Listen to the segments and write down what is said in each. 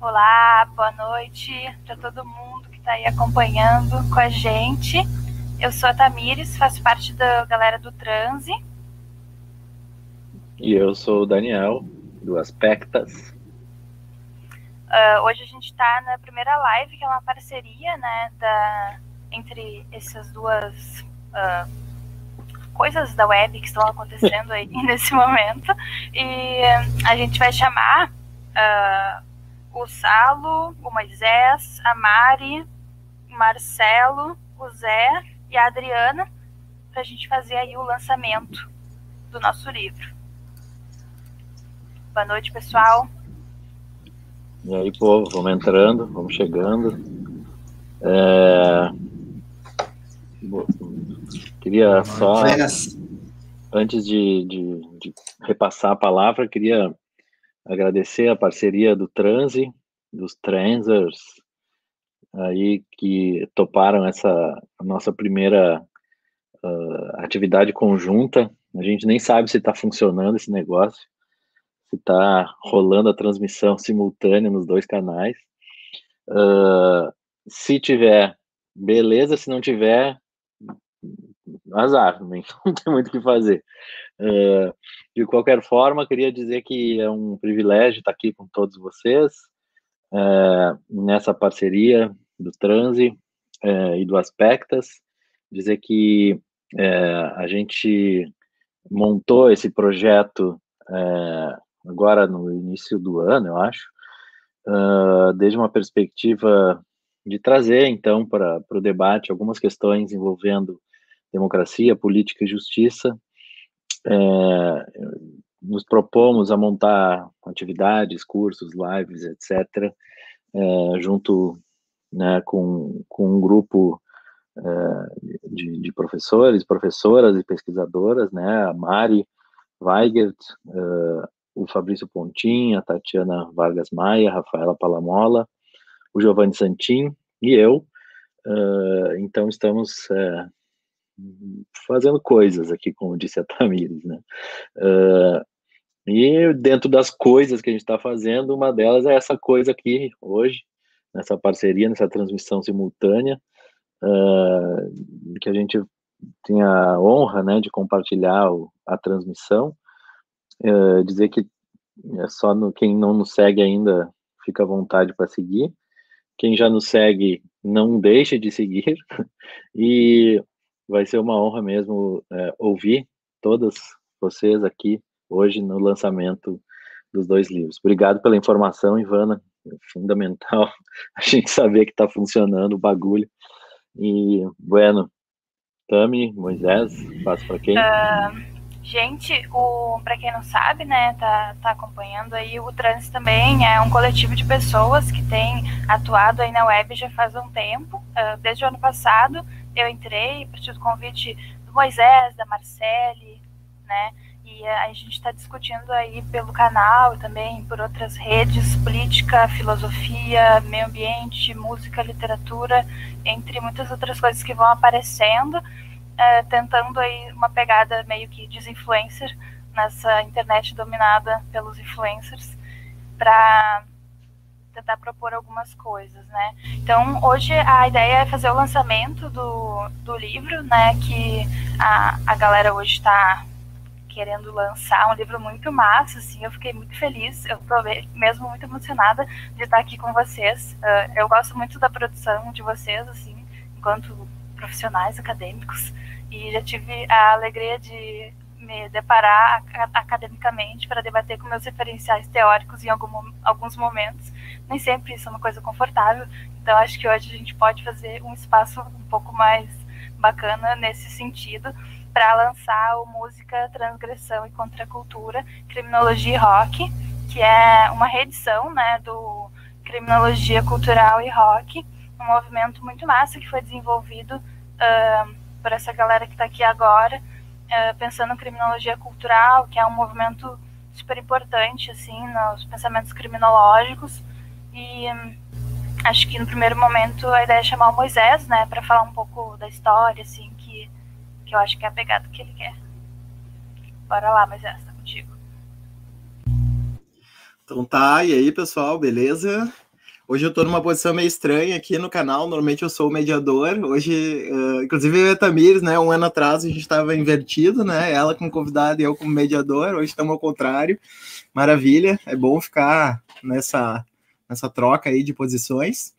Olá, boa noite para todo mundo que está aí acompanhando com a gente. Eu sou a Tamires, faço parte da galera do Transe. E eu sou o Daniel, do Aspectas. Uh, hoje a gente está na primeira live, que é uma parceria né, da, entre essas duas uh, coisas da web que estão acontecendo aí nesse momento. E a gente vai chamar uh, o Salo, o Moisés, a Mari, o Marcelo, o Zé e a Adriana para a gente fazer aí o lançamento do nosso livro. Boa noite, pessoal. E aí, povo, vamos entrando, vamos chegando. É... Queria só, antes de, de, de repassar a palavra, queria agradecer a parceria do Transe, dos Transers, aí que toparam essa nossa primeira uh, atividade conjunta. A gente nem sabe se está funcionando esse negócio, se está rolando a transmissão simultânea nos dois canais. Uh, se tiver, beleza. Se não tiver, azar, não tem muito o que fazer. Uh, de qualquer forma, queria dizer que é um privilégio estar aqui com todos vocês, uh, nessa parceria do Transe uh, e do Aspectas, dizer que a gente montou esse projeto agora no início do ano, eu acho, desde uma perspectiva de trazer, então, para o debate algumas questões envolvendo democracia, política e justiça, é, nos propomos a montar atividades, cursos, lives, etc., é, junto né, com, com um grupo é, de, de, professores, professoras e pesquisadoras, né, a Mari Weigert, é, o Fabrício Pontin, a Tatiana Vargas Maia, a Rafaela Palamola, o Giovanni Santin e eu. É, então, estamos é, fazendo coisas aqui, como disse a Tamires, né? Uh, e dentro das coisas que a gente está fazendo, uma delas é essa coisa aqui hoje, nessa parceria, nessa transmissão simultânea, uh, que a gente tem a honra, né, de compartilhar o, a transmissão, uh, dizer que é só no, quem não nos segue ainda fica à vontade para seguir, quem já nos segue não deixe de seguir. E vai ser uma honra mesmo é, ouvir todas vocês aqui hoje no lançamento dos dois livros. Obrigado pela informação, Ivana. É fundamental a gente saber que está funcionando o bagulho. E, bueno, Tami, Moisés, passo para quem? Uh, gente, para quem não sabe, né, tá, tá acompanhando aí, o Trans também é um coletivo de pessoas que tem atuado aí na web já faz um tempo, uh, desde o ano passado eu entrei, a partir do convite do Moisés, da Marcele, né? E a gente está discutindo aí pelo canal e também por outras redes, política, filosofia, meio ambiente, música, literatura, entre muitas outras coisas que vão aparecendo, é, tentando aí uma pegada meio que de influencer nessa internet dominada pelos influencers, para tentar propor algumas coisas, né? Então, hoje a ideia é fazer o lançamento do, do livro, né? Que a, a galera hoje está querendo lançar um livro muito massa, assim, eu fiquei muito feliz, eu tô mesmo muito emocionada de estar aqui com vocês. Uh, eu gosto muito da produção de vocês, assim, enquanto profissionais acadêmicos, e já tive a alegria de me deparar academicamente para debater com meus referenciais teóricos em algum, alguns momentos. Nem sempre isso é uma coisa confortável, então acho que hoje a gente pode fazer um espaço um pouco mais bacana nesse sentido para lançar o Música, Transgressão e Contracultura, Criminologia e Rock, que é uma reedição né, do Criminologia Cultural e Rock, um movimento muito massa que foi desenvolvido uh, por essa galera que está aqui agora, uh, pensando em criminologia cultural, que é um movimento super importante assim nos pensamentos criminológicos e hum, acho que no primeiro momento a ideia é chamar o Moisés, né, para falar um pouco da história, assim, que, que eu acho que é a pegada que ele quer. Bora lá, Moisés, tá contigo. Então tá, e aí pessoal, beleza? Hoje eu estou numa posição meio estranha aqui no canal. Normalmente eu sou o mediador. Hoje, uh, inclusive, a Tamires, né? Um ano atrás a gente estava invertido, né? Ela como convidada e eu como mediador. Hoje estamos ao contrário. Maravilha. É bom ficar nessa, nessa troca aí de posições.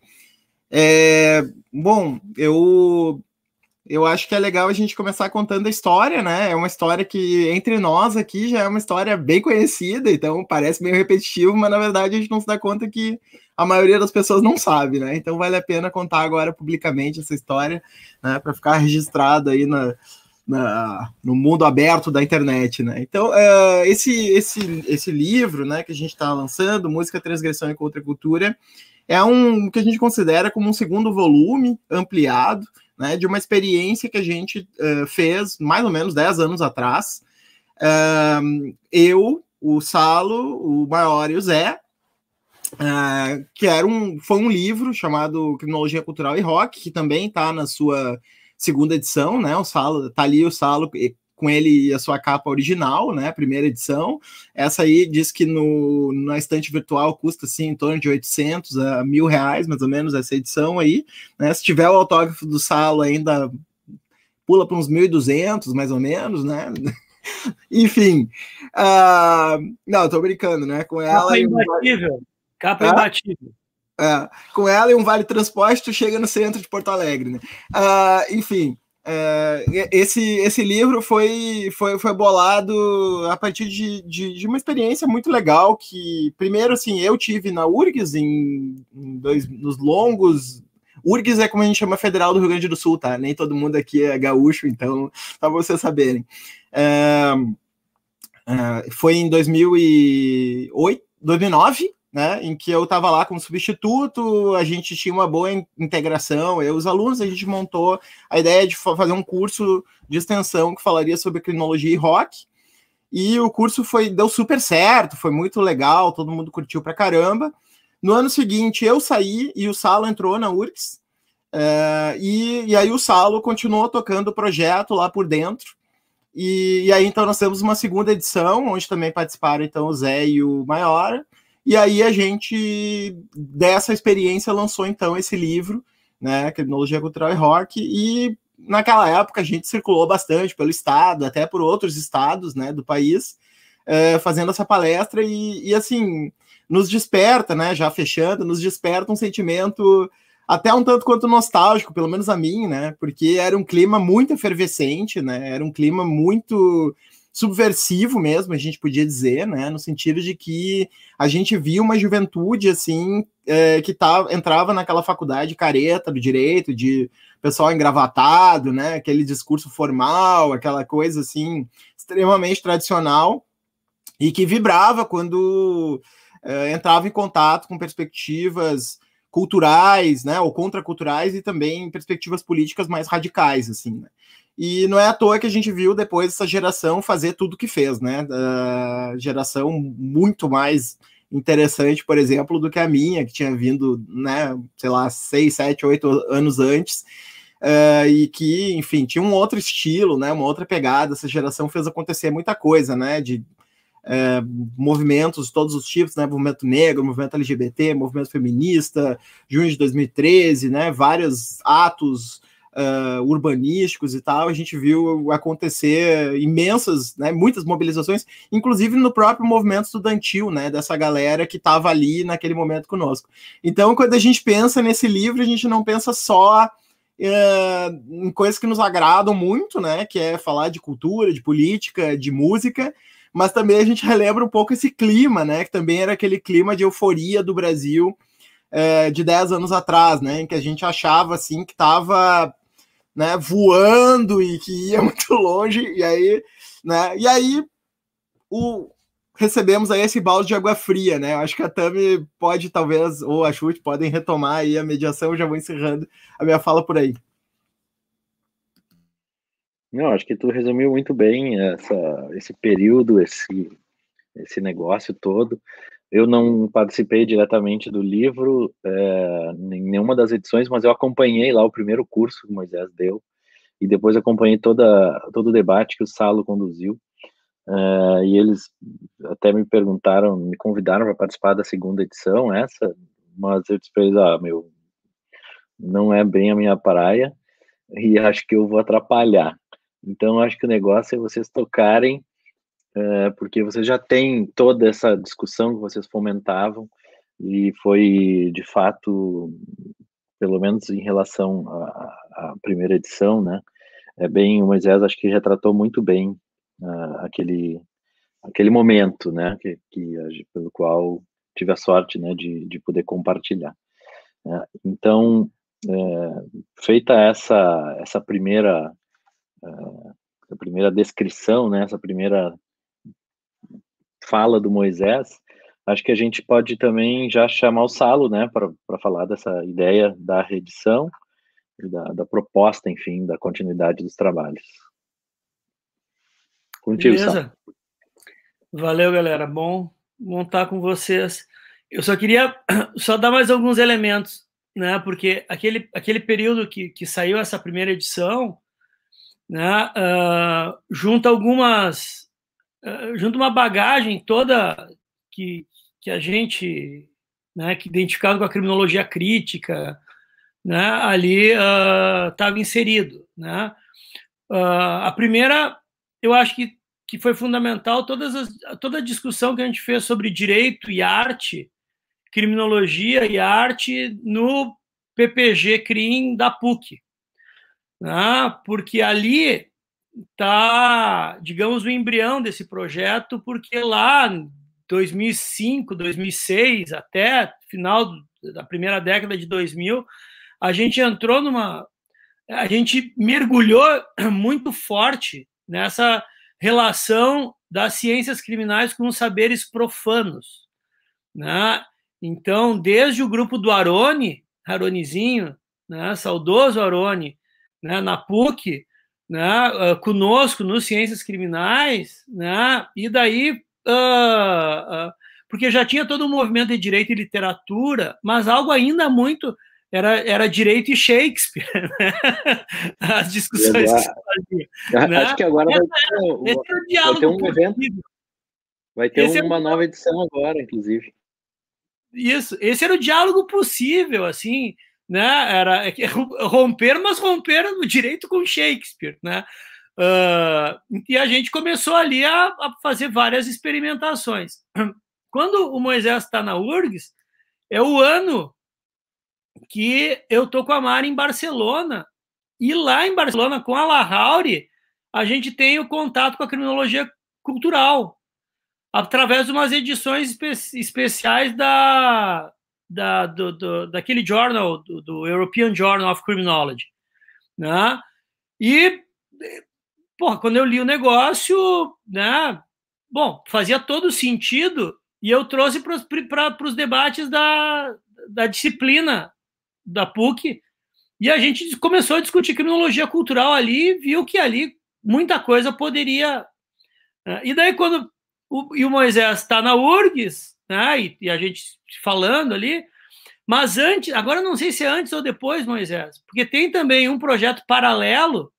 É, bom, eu eu acho que é legal a gente começar contando a história, né? É uma história que, entre nós aqui, já é uma história bem conhecida, então parece meio repetitivo, mas na verdade a gente não se dá conta que a maioria das pessoas não sabe, né? Então vale a pena contar agora publicamente essa história, né? Para ficar registrado aí na, na, no mundo aberto da internet, né? Então, uh, esse, esse, esse livro, né, que a gente está lançando, Música, Transgressão e Contracultura, é um que a gente considera como um segundo volume ampliado, né, de uma experiência que a gente uh, fez mais ou menos 10 anos atrás. Uh, eu, o Salo, o Maior e o Zé, que era um, foi um livro chamado Criminologia Cultural e Rock, que também está na sua segunda edição, né? O Salo, tá ali o Salo com ele e a sua capa original, né, primeira edição. Essa aí diz que no, na estante virtual custa assim em torno de 800 a mil reais, mais ou menos, essa edição aí. Né? Se tiver o autógrafo do Salo ainda pula para uns 1.200, mais ou menos, né? Enfim, uh, não, tô brincando, né? Com ela. Capa imbatível. Capa ah? imbatível. É, com ela e um vale transporte, tu chega no centro de Porto Alegre, né? Uh, enfim, é, esse, esse livro foi, foi, foi bolado a partir de, de, de, uma experiência muito legal que, primeiro, assim, eu tive na URGS em, em dois, nos longos URGS é como a gente chama Federal do Rio Grande do Sul, tá? Nem todo mundo aqui é gaúcho, então, para vocês saberem. É, é, foi em 2008, 2009, né, em que eu estava lá como substituto, a gente tinha uma boa integração, eu os alunos, a gente montou a ideia de fazer um curso de extensão que falaria sobre criminologia e rock, e o curso foi deu super certo, foi muito legal, todo mundo curtiu pra caramba. No ano seguinte, eu saí e o Salo entrou na URGS, é, e, e aí o Salo continuou tocando o projeto lá por dentro, e, e aí então nós temos uma segunda edição, onde também participaram então o Zé e o Maior, e aí a gente, dessa experiência, lançou então esse livro, né, Criminologia Cultural e Rock, e naquela época a gente circulou bastante pelo estado, até por outros estados, né, do país, é, fazendo essa palestra e, e, assim, nos desperta, né, já fechando, nos desperta um sentimento até um tanto quanto nostálgico, pelo menos a mim, né, porque era um clima muito efervescente, né, era um clima muito subversivo mesmo, a gente podia dizer, né, no sentido de que a gente via uma juventude assim é, que tava, entrava naquela faculdade careta do direito, de pessoal engravatado, né, aquele discurso formal, aquela coisa assim extremamente tradicional e que vibrava quando é, entrava em contato com perspectivas culturais, né, ou contraculturais e também perspectivas políticas mais radicais, assim. Né? E não é à toa que a gente viu depois essa geração fazer tudo que fez, né? Uh, geração muito mais interessante, por exemplo, do que a minha, que tinha vindo, né, sei lá, seis, sete, oito anos antes, uh, e que, enfim, tinha um outro estilo, né, uma outra pegada. Essa geração fez acontecer muita coisa, né, de uh, movimentos de todos os tipos, né, movimento negro, movimento LGBT, movimento feminista, junho de 2013, né, vários atos uh, urbanísticos e tal, a gente viu acontecer imensas, né, muitas mobilizações, inclusive no próprio movimento estudantil, né, dessa galera que estava ali naquele momento conosco. Então, quando a gente pensa nesse livro, a gente não pensa só uh, em coisas que nos agradam muito, né, que é falar de cultura, de política, de música, mas também a gente relembra um pouco esse clima, né, que também era aquele clima de euforia do Brasil é, de 10 anos atrás, né, em que a gente achava assim que estava né, voando e que ia muito longe, e aí, né, e aí o, recebemos aí esse balde de água fria, né, acho que a Tami pode, talvez, ou a Chute, podem retomar aí a mediação, já vou encerrando a minha fala por aí. Não, acho que tu resumiu muito bem essa, esse período, esse, esse negócio todo. Eu não participei diretamente do livro é, em nenhuma das edições, mas eu acompanhei lá o primeiro curso que o Moisés deu e depois acompanhei toda, todo o debate que o Salo conduziu. É, e eles até me perguntaram, me convidaram para participar da segunda edição, essa mas eu disse para eles, ah, meu, não é bem a minha praia e acho que eu vou atrapalhar. Então, acho que o negócio é vocês tocarem, é, porque vocês já têm toda essa discussão que vocês fomentavam, e foi, de fato, pelo menos em relação à, à primeira edição, né, é bem, o Moisés acho que retratou muito bem uh, aquele, aquele momento, né, que, que, pelo qual tive a sorte, né, de, de poder compartilhar. Né. Então, é, feita essa essa primeira uh, primeira descrição, né, essa primeira fala do Moisés, acho que a gente pode também já chamar o Salo, né, para falar dessa ideia da reedição e da, da, proposta, enfim, da continuidade dos trabalhos. Contigo, Beleza. Salo. Valeu, galera. Bom montar com vocês. Eu só queria só dar mais alguns elementos, né? Porque aquele, aquele período que, que saiu essa primeira edição, né? Uh, junta algumas, uh, junta uma bagagem toda que, que a gente, né? Que identificado com a criminologia crítica, né? Ali estava uh, inserido, né? a primeira, eu acho que que foi fundamental todas as, toda a discussão que a gente fez sobre direito e arte, criminologia e arte no PPG CRIM da PUC. Né? Porque ali está, digamos, o embrião desse projeto, porque lá em 2005, 2006, até final da primeira década de 2000, a gente entrou numa. A gente mergulhou muito forte nessa relação das ciências criminais com os saberes profanos. Né? Então, desde o grupo do Arone, Aronizinho, né, saudoso Arone, né, na PUC, né, uh, conosco nos Ciências Criminais, né, e daí, uh, uh, porque já tinha todo um movimento de direito e literatura, mas algo ainda muito era, era direito e Shakespeare, né? as discussões que se faziam. Né? Acho que agora vai ter, vai ter um evento, vai ter esse uma nova edição agora, inclusive. Isso, esse era o diálogo possível, assim, né? Era é romper, mas romper no direito com Shakespeare, né? Uh, e a gente começou ali a, a, fazer várias experimentações. Quando o Moisés está na URGS, é o ano que eu tô com a Mari em Barcelona. E lá em Barcelona, com a Lahauri, a gente tem o contato com a criminologia cultural, através de umas edições espe especiais da, da, do, do, daquele jornal, do, do, European Journal of Criminology. Né? E, porra, quando eu li o negócio, né, bom, fazia todo sentido, e eu trouxe para os debates da, da disciplina da PUC, e a gente começou a discutir criminologia cultural ali, viu que ali muita coisa poderia. Né? E daí, quando o, e o Moisés está na URGS, né, e, e, a gente falando ali, mas antes, agora não sei se é antes ou depois, Moisés, porque tem também um projeto paralelo,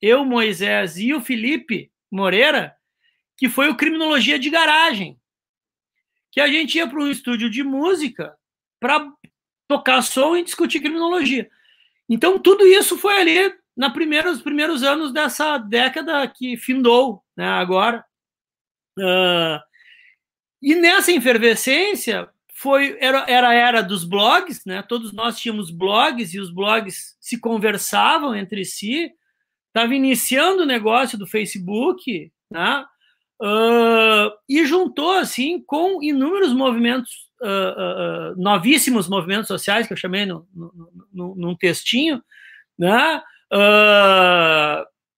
eu, Moisés e o Felipe Moreira, que foi o Criminologia de Garagem, que a gente ia para um estúdio de música para tocar som e discutir criminologia. Então, tudo isso foi ali nos primeiros, primeiros anos dessa década que findou, né, agora. Uh, e nessa efervescência, foi era, era a era dos blogs, né? Todos nós tínhamos blogs e os blogs se conversavam entre si. Estava iniciando o negócio do Facebook, né? Uh, e juntou assim com inúmeros movimentos uh, uh, novíssimos movimentos sociais, que eu chamei no, no, no, num textinho, né?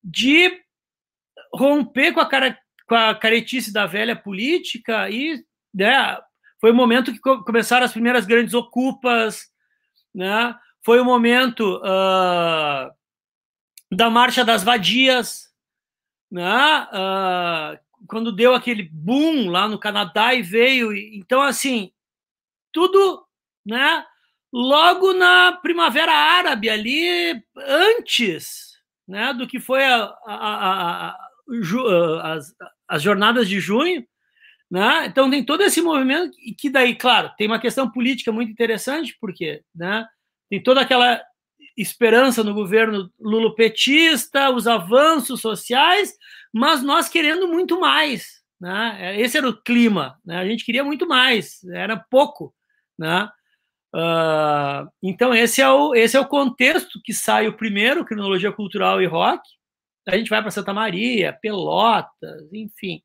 de romper com a, cara, com a caretice da velha política e né, foi o momento que começaram as primeiras grandes ocupas, né? foi o momento uh, da Marcha das Vadias, né? Uh, quando deu aquele boom lá no Canadá e veio. Então, assim, tudo, né? Logo na Primavera Árabe, ali antes, né, do que foi a, a, a, as, as jornadas de junho, Né? Então tem todo esse movimento e que daí, claro, tem uma questão política muito interessante, porque né, tem toda aquela esperança no governo lulopetista, os avanços sociais, mas nós querendo muito mais. Né? Esse era o clima, né? a gente queria muito mais, era pouco. Né? Uh, então esse é, o, esse é o contexto que sai o primeiro, Criminologia Cultural e Rock, a gente vai para Santa Maria, Pelotas, enfim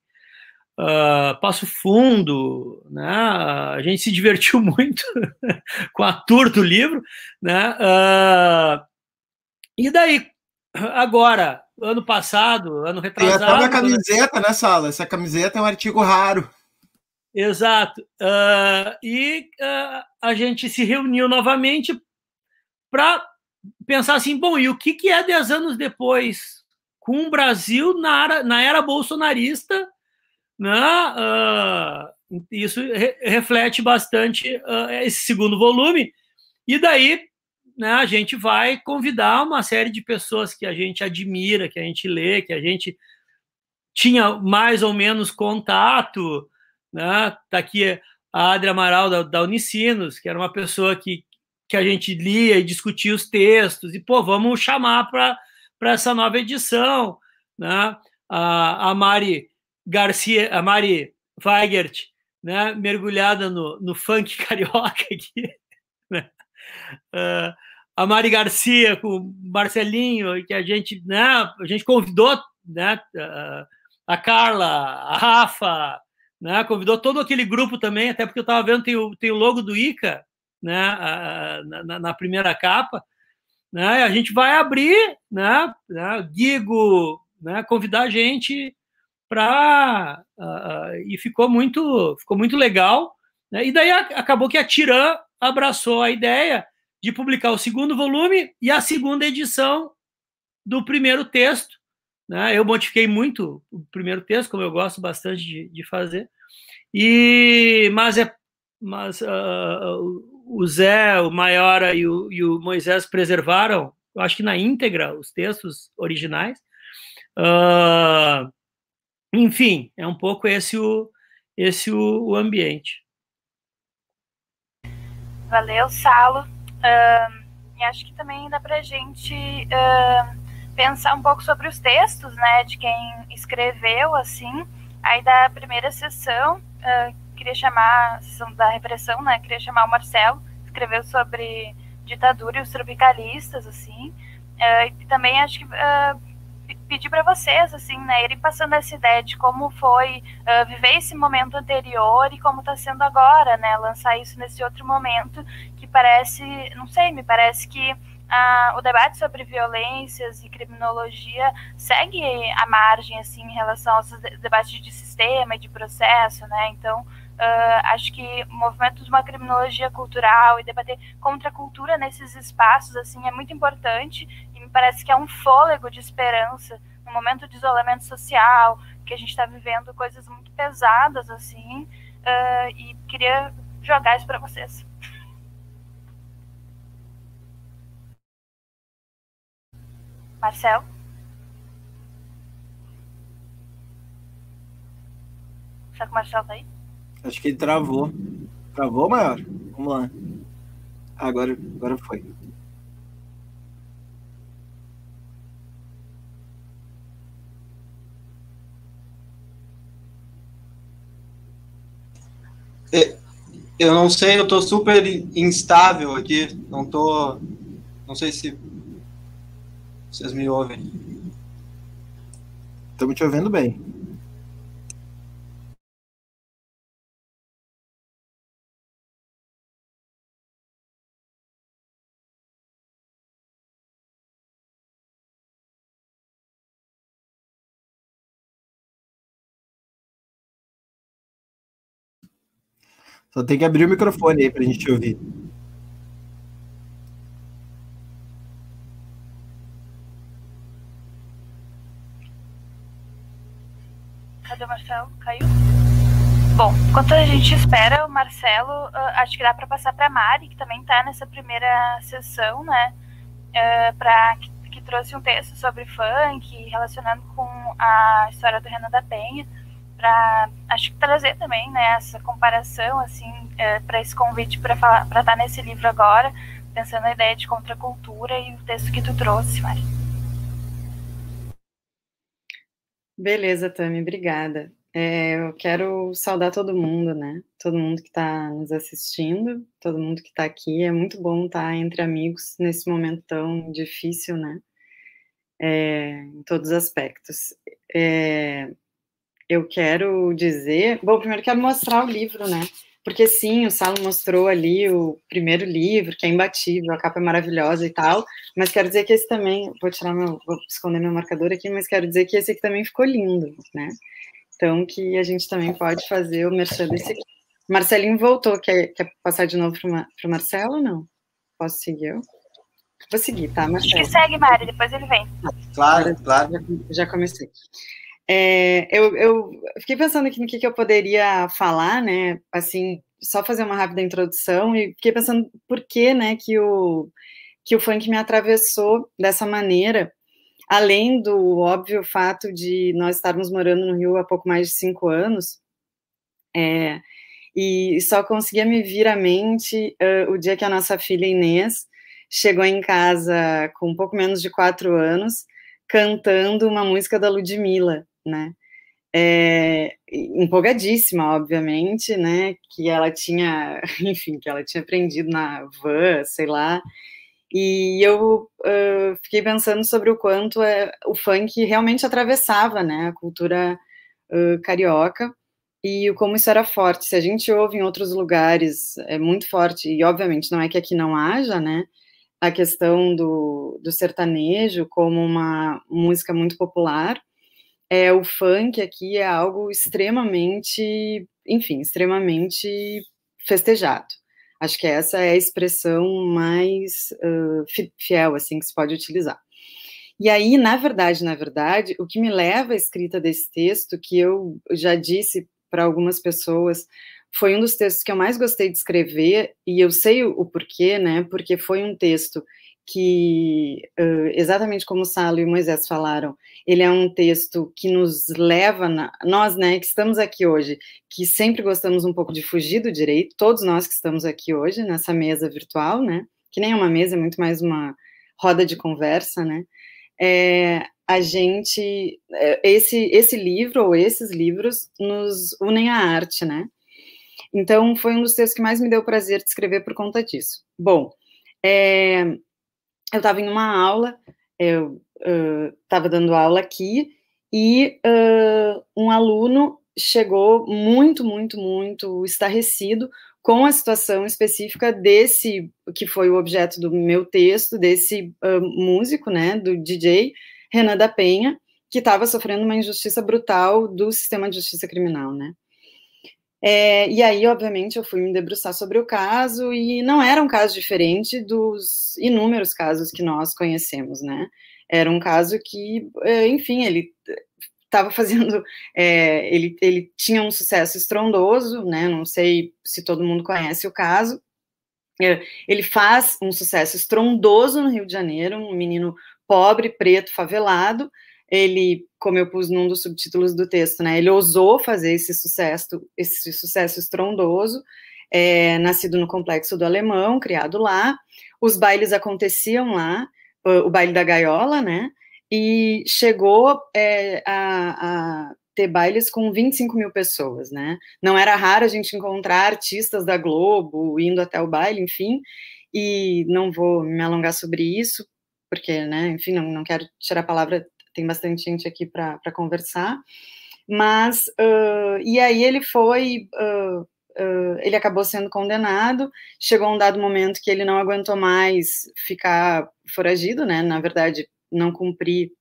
uh, Passo Fundo, né? A gente se divertiu muito com a tour do livro, né? Uh, e daí, agora, ano passado, ano retrasado... Tem até uma camiseta, né, Sala? Essa camiseta é um artigo raro. Exato. Uh, e uh, a gente se reuniu novamente para pensar assim, bom, e o que, que é dez anos depois? Com o Brasil na era, na era bolsonarista né? Uh, isso re reflete bastante uh, esse segundo volume. E daí né, a gente vai convidar uma série de pessoas que a gente admira, que a gente lê, que a gente tinha mais ou menos contato. Né? Tá aqui a Adria Amaral da, da Unicinos, que era uma pessoa que, que a gente lia e discutia os textos, e pô, vamos chamar para essa nova edição. Né? A, a Mari Garcia, a Mari Weigert, né, mergulhada no, no funk carioca aqui, né? Uh, a Mari Garcia com o Marcelinho, que a gente, né, a gente convidou, né, a Carla, a Rafa, né, convidou todo aquele grupo também, até porque eu estava vendo tem o, tem o logo do ICA, né, na, na, primeira capa, né, a gente vai abrir, né, né Guigo, né, convidar a gente para uh, ah, e ficou muito ficou muito legal né? e daí acabou que a Tirã abraçou a ideia de publicar o segundo volume e a segunda edição do primeiro texto né? eu modifiquei muito o primeiro texto como eu gosto bastante de, de fazer e mas é mas uh, o Zé o Maiora e o, e o Moisés preservaram eu acho que na íntegra os textos originais uh, enfim, é um pouco esse o, esse o, o ambiente. Valeu, Salo. Uh, e acho que também dá para a gente uh, pensar um pouco sobre os textos, né, de quem escreveu, assim. Aí da primeira sessão, uh, queria chamar, a sessão da repressão, né, queria chamar o Marcelo, escreveu sobre ditadura e os tropicalistas, assim. e também acho que pedir para vocês, assim, né, irem passando essa ideia de como foi uh, viver esse momento anterior e como está sendo agora, né, lançar isso nesse outro momento que parece, não sei, me parece que uh, o debate sobre violências e criminologia segue a margem, assim, em relação aos debates de sistema e de processo, né, então Uh, acho que o movimento de uma criminologia cultural e debater contra a cultura nesses espaços assim é muito importante e me parece que é um fôlego de esperança no momento de isolamento social que a gente está vivendo coisas muito pesadas assim uh, e queria jogar isso para vocês. Marcel? Será que o Marcel tá aí? Acho que ele travou. Travou, maior? Vamos lá. Agora, agora foi. É, eu não sei, eu tô super instável aqui. Não tô. Não sei se vocês me ouvem. Estamos te ouvindo bem. Só tem que abrir o microfone aí para a gente ouvir. Cadê o Marcelo? Caiu? Bom, enquanto a gente espera o Marcelo, uh, acho que dá para passar para a Mari, que também está nessa primeira sessão, né? Uh, pra, que, que, trouxe um texto sobre funk, relacionando com a história do Renan da Penha para acho que trazer também né, essa comparação assim é, para esse convite para para estar tá nesse livro agora pensando na ideia de contracultura e o texto que tu trouxe Mari. Beleza Tami obrigada. É, eu quero saudar todo mundo né todo mundo que está nos assistindo todo mundo que está aqui. É muito bom estar tá entre amigos nesse momento tão difícil né é, em todos os aspectos. É, eu quero dizer. Bom, primeiro quero mostrar o livro, né? Porque sim, o Salo mostrou ali o primeiro livro, que é imbatível, a capa é maravilhosa e tal, mas quero dizer que esse também, vou tirar meu, vou esconder meu marcador aqui, mas quero dizer que esse aqui também ficou lindo, né? Então, que a gente também pode fazer o merchan desse aqui. Marcelinho voltou, quer, quer passar de novo para o Marcelo ou não? Posso seguir eu? Vou seguir, tá, Marcelo? Acho que segue, Mari, depois ele vem. Claro, claro. Já, já comecei. É, eu, eu, fiquei pensando aqui no que, que, eu poderia falar, né? Assim, só fazer uma rápida introdução e fiquei pensando por que, né, que o, que o funk me atravessou dessa maneira, além do óbvio fato de nós estarmos morando no Rio há pouco mais de cinco anos, é, e só conseguia me vir à mente uh, o dia que a nossa filha Inês chegou em casa com um pouco menos de quatro anos, cantando uma música da Ludmilla, né? É, empolgadíssima, obviamente, né? Que ela tinha, enfim, que ela tinha aprendido na van, sei lá. E eu uh, fiquei pensando sobre o quanto é, o funk realmente atravessava, né? A cultura uh, carioca e como isso era forte. Se a gente ouve em outros lugares, é muito forte. E obviamente não é que aqui não haja, né? A questão do, do sertanejo como uma música muito popular é, o funk aqui é algo extremamente, enfim, extremamente festejado. Acho que essa é a expressão mais uh, fiel, assim, que se pode utilizar. E aí, na verdade, na verdade, o que me leva à escrita desse texto, que eu já disse para algumas pessoas, foi um dos textos que eu mais gostei de escrever, e eu sei o, porquê, né? Porque foi um texto que, exatamente como Salo e Moisés falaram, ele é um texto que nos leva, na, nós, né, que estamos aqui hoje, que sempre gostamos um pouco de fugir do direito, todos nós que estamos aqui hoje, nessa mesa virtual, né, que nem é uma mesa, é muito mais uma roda de conversa, né, é, a gente, é, esse, esse livro, ou esses livros, nos unem à arte, né, então foi um dos textos que mais me deu prazer de escrever por conta disso. Bom, é, eu estava em uma aula, eu estava uh, dando aula aqui, e uh, um aluno chegou muito, muito, muito estarrecido com a situação específica desse, que foi o objeto do meu texto, desse uh, músico, né, do DJ Renan da Penha, que estava sofrendo uma injustiça brutal do sistema de justiça criminal, né. É, e aí, obviamente, eu fui me debruçar sobre o caso e não era um caso diferente dos inúmeros casos que nós conhecemos, né? Era um caso que, é, enfim, ele estava fazendo, é, ele, ele tinha um sucesso estrondoso, né? Não sei se todo mundo conhece o caso. É, ele faz um sucesso estrondoso no Rio de Janeiro, um menino pobre, preto, favelado, ele, como eu pus num dos subtítulos do texto, né, ele ousou fazer esse sucesso, esse sucesso estrondoso, é, nascido no complexo do Alemão, criado lá, os bailes aconteciam lá, o, baile da gaiola, né, e chegou é, a, a ter bailes com 25 mil pessoas, né? Não era raro a gente encontrar artistas da Globo indo até o baile, enfim, e não vou me alongar sobre isso, porque, né, enfim, não, não quero tirar a palavra tem bastante gente aqui para conversar. Mas, uh, e aí ele foi, uh, uh, ele acabou sendo condenado, chegou um dado momento que ele não aguentou mais ficar foragido, né, na verdade, não cumprir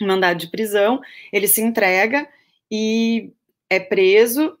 mandado de prisão, ele se entrega e é preso,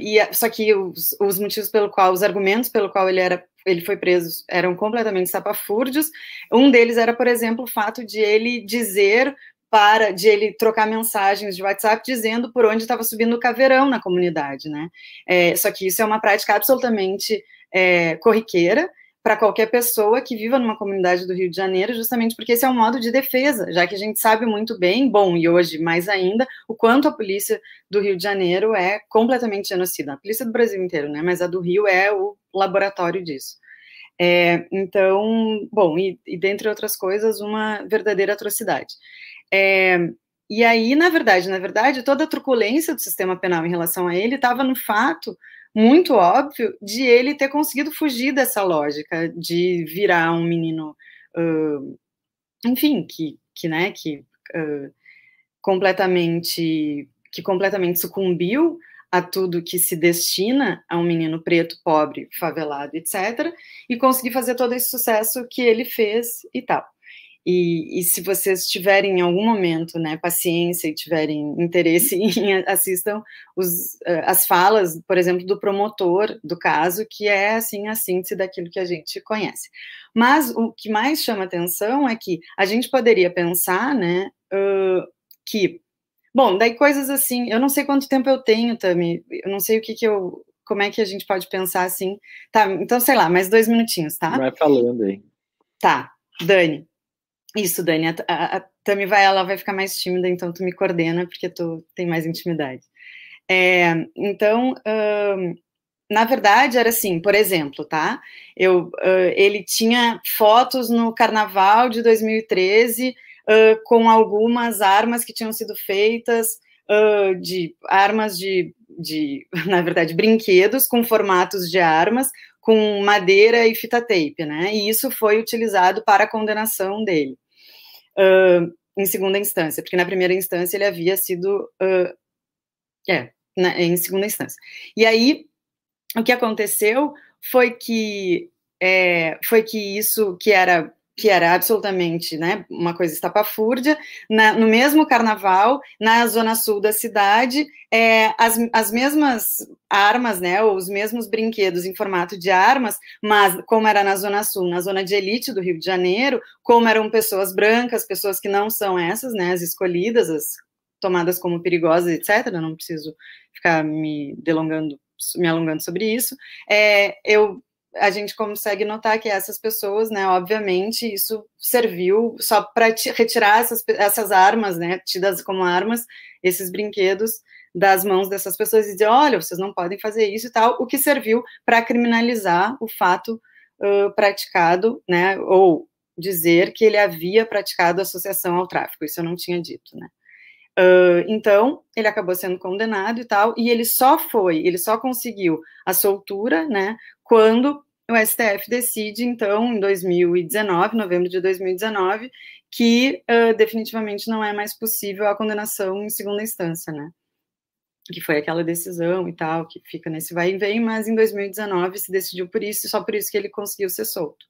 e só que os, os motivos pelo qual, os argumentos pelo qual ele era ele foi preso eram completamente sapafúrdios. Um deles era, por exemplo, o fato de ele dizer para de ele trocar mensagens de WhatsApp dizendo por onde estava subindo o caveirão na comunidade, né? É, só que isso é uma prática absolutamente é, corriqueira, para qualquer pessoa que viva numa comunidade do Rio de Janeiro, justamente porque esse é um modo de defesa, já que a gente sabe muito bem, bom, e hoje mais ainda, o quanto a polícia do Rio de Janeiro é completamente genocida. A polícia do Brasil inteiro, né? Mas a do Rio é o laboratório disso. É, então, bom, e, e dentre outras coisas, uma verdadeira atrocidade. É, e aí, na verdade, na verdade, toda a truculência do sistema penal em relação a ele estava no fato muito óbvio de ele ter conseguido fugir dessa lógica de virar um menino, uh, enfim, que, que, né, que uh, completamente que completamente sucumbiu a tudo que se destina a um menino preto, pobre, favelado, etc., e conseguir fazer todo esse sucesso que ele fez e tal. E, e, se vocês tiverem em algum momento, né, paciência e tiverem interesse em assistam os, uh, as falas, por exemplo, do promotor do caso, que é assim a síntese daquilo que a gente conhece. Mas o que mais chama atenção é que a gente poderia pensar, né, uh, que, bom, daí coisas assim, eu não sei quanto tempo eu tenho, Tami, eu não sei o que que eu, como é que a gente pode pensar assim, tá? Então sei lá, mais dois minutinhos, tá? Vai falando aí. Tá, Dani. Isso, Dani, a, a, a Tami vai, ela vai ficar mais tímida, então tu me coordena, porque tu tem mais intimidade. É, então, na verdade, era assim, por exemplo, tá? Eu, uh, ele tinha fotos no carnaval de 2013 uh, com algumas armas que tinham sido feitas, uh, de armas de, de, na verdade, brinquedos com formatos de armas, com madeira e fita tape, né? E isso foi utilizado para a condenação dele uh, em segunda instância, porque na primeira instância ele havia sido. Uh, é, na, em segunda instância. E aí, o que aconteceu foi que. É, foi que isso que era que era absolutamente né, uma coisa estapafúrdia, na, no mesmo carnaval, na zona sul da cidade, é, as, as mesmas armas, né, ou os mesmos brinquedos em formato de armas, mas como era na zona sul, na zona de elite do Rio de Janeiro, como eram pessoas brancas, pessoas que não são essas, né, as escolhidas, as tomadas como perigosas, etc., não preciso ficar me delongando, me alongando sobre isso, é, eu a gente consegue notar que essas pessoas, né, obviamente, isso serviu só para retirar essas, essas armas, né, tidas como armas, esses brinquedos das mãos dessas pessoas e dizer, olha, vocês não podem fazer isso e tal, o que serviu para criminalizar o fato uh, praticado, né, ou dizer que ele havia praticado associação ao tráfico, isso eu não tinha dito, né. Uh, então, ele acabou sendo condenado e tal, e ele só foi, ele só conseguiu a soltura, né, quando o STF decide, então, em 2019, novembro de 2019, que uh, definitivamente não é mais possível a condenação em segunda instância, né? Que foi aquela decisão e tal, que fica nesse vai e vem, mas em 2019 se decidiu por isso, e só por isso que ele conseguiu ser solto.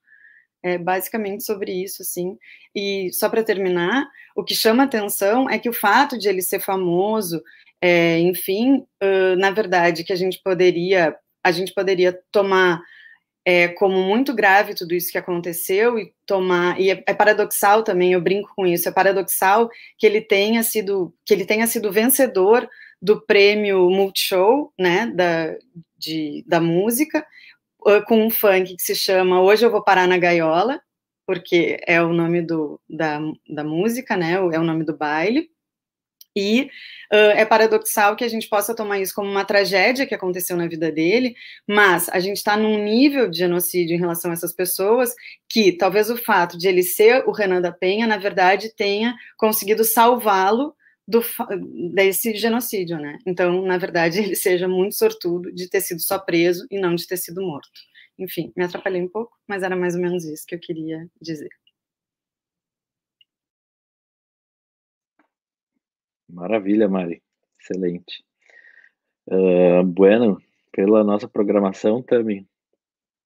É basicamente sobre isso, assim. E só para terminar, o que chama atenção é que o fato de ele ser famoso, é, enfim, uh, na verdade, que a gente poderia, a gente poderia tomar é, como muito grave tudo isso que aconteceu e tomar e é, é, paradoxal também eu brinco com isso é paradoxal que ele tenha sido que ele tenha sido vencedor do prêmio Multishow né da de, da música com um funk que se chama Hoje eu vou parar na gaiola porque é o nome do, da, da música né é o nome do baile e uh, é paradoxal que a gente possa tomar isso como uma tragédia que aconteceu na vida dele, mas a gente está num nível de genocídio em relação a essas pessoas que talvez o fato de ele ser o Renan da Penha, na verdade, tenha conseguido salvá-lo desse genocídio, né? Então, na verdade, ele seja muito sortudo de ter sido só preso e não de ter sido morto. Enfim, me atrapalhei um pouco, mas era mais ou menos isso que eu queria dizer. Maravilha, Mari. Excelente. Uh, bueno, pela nossa programação, Tami,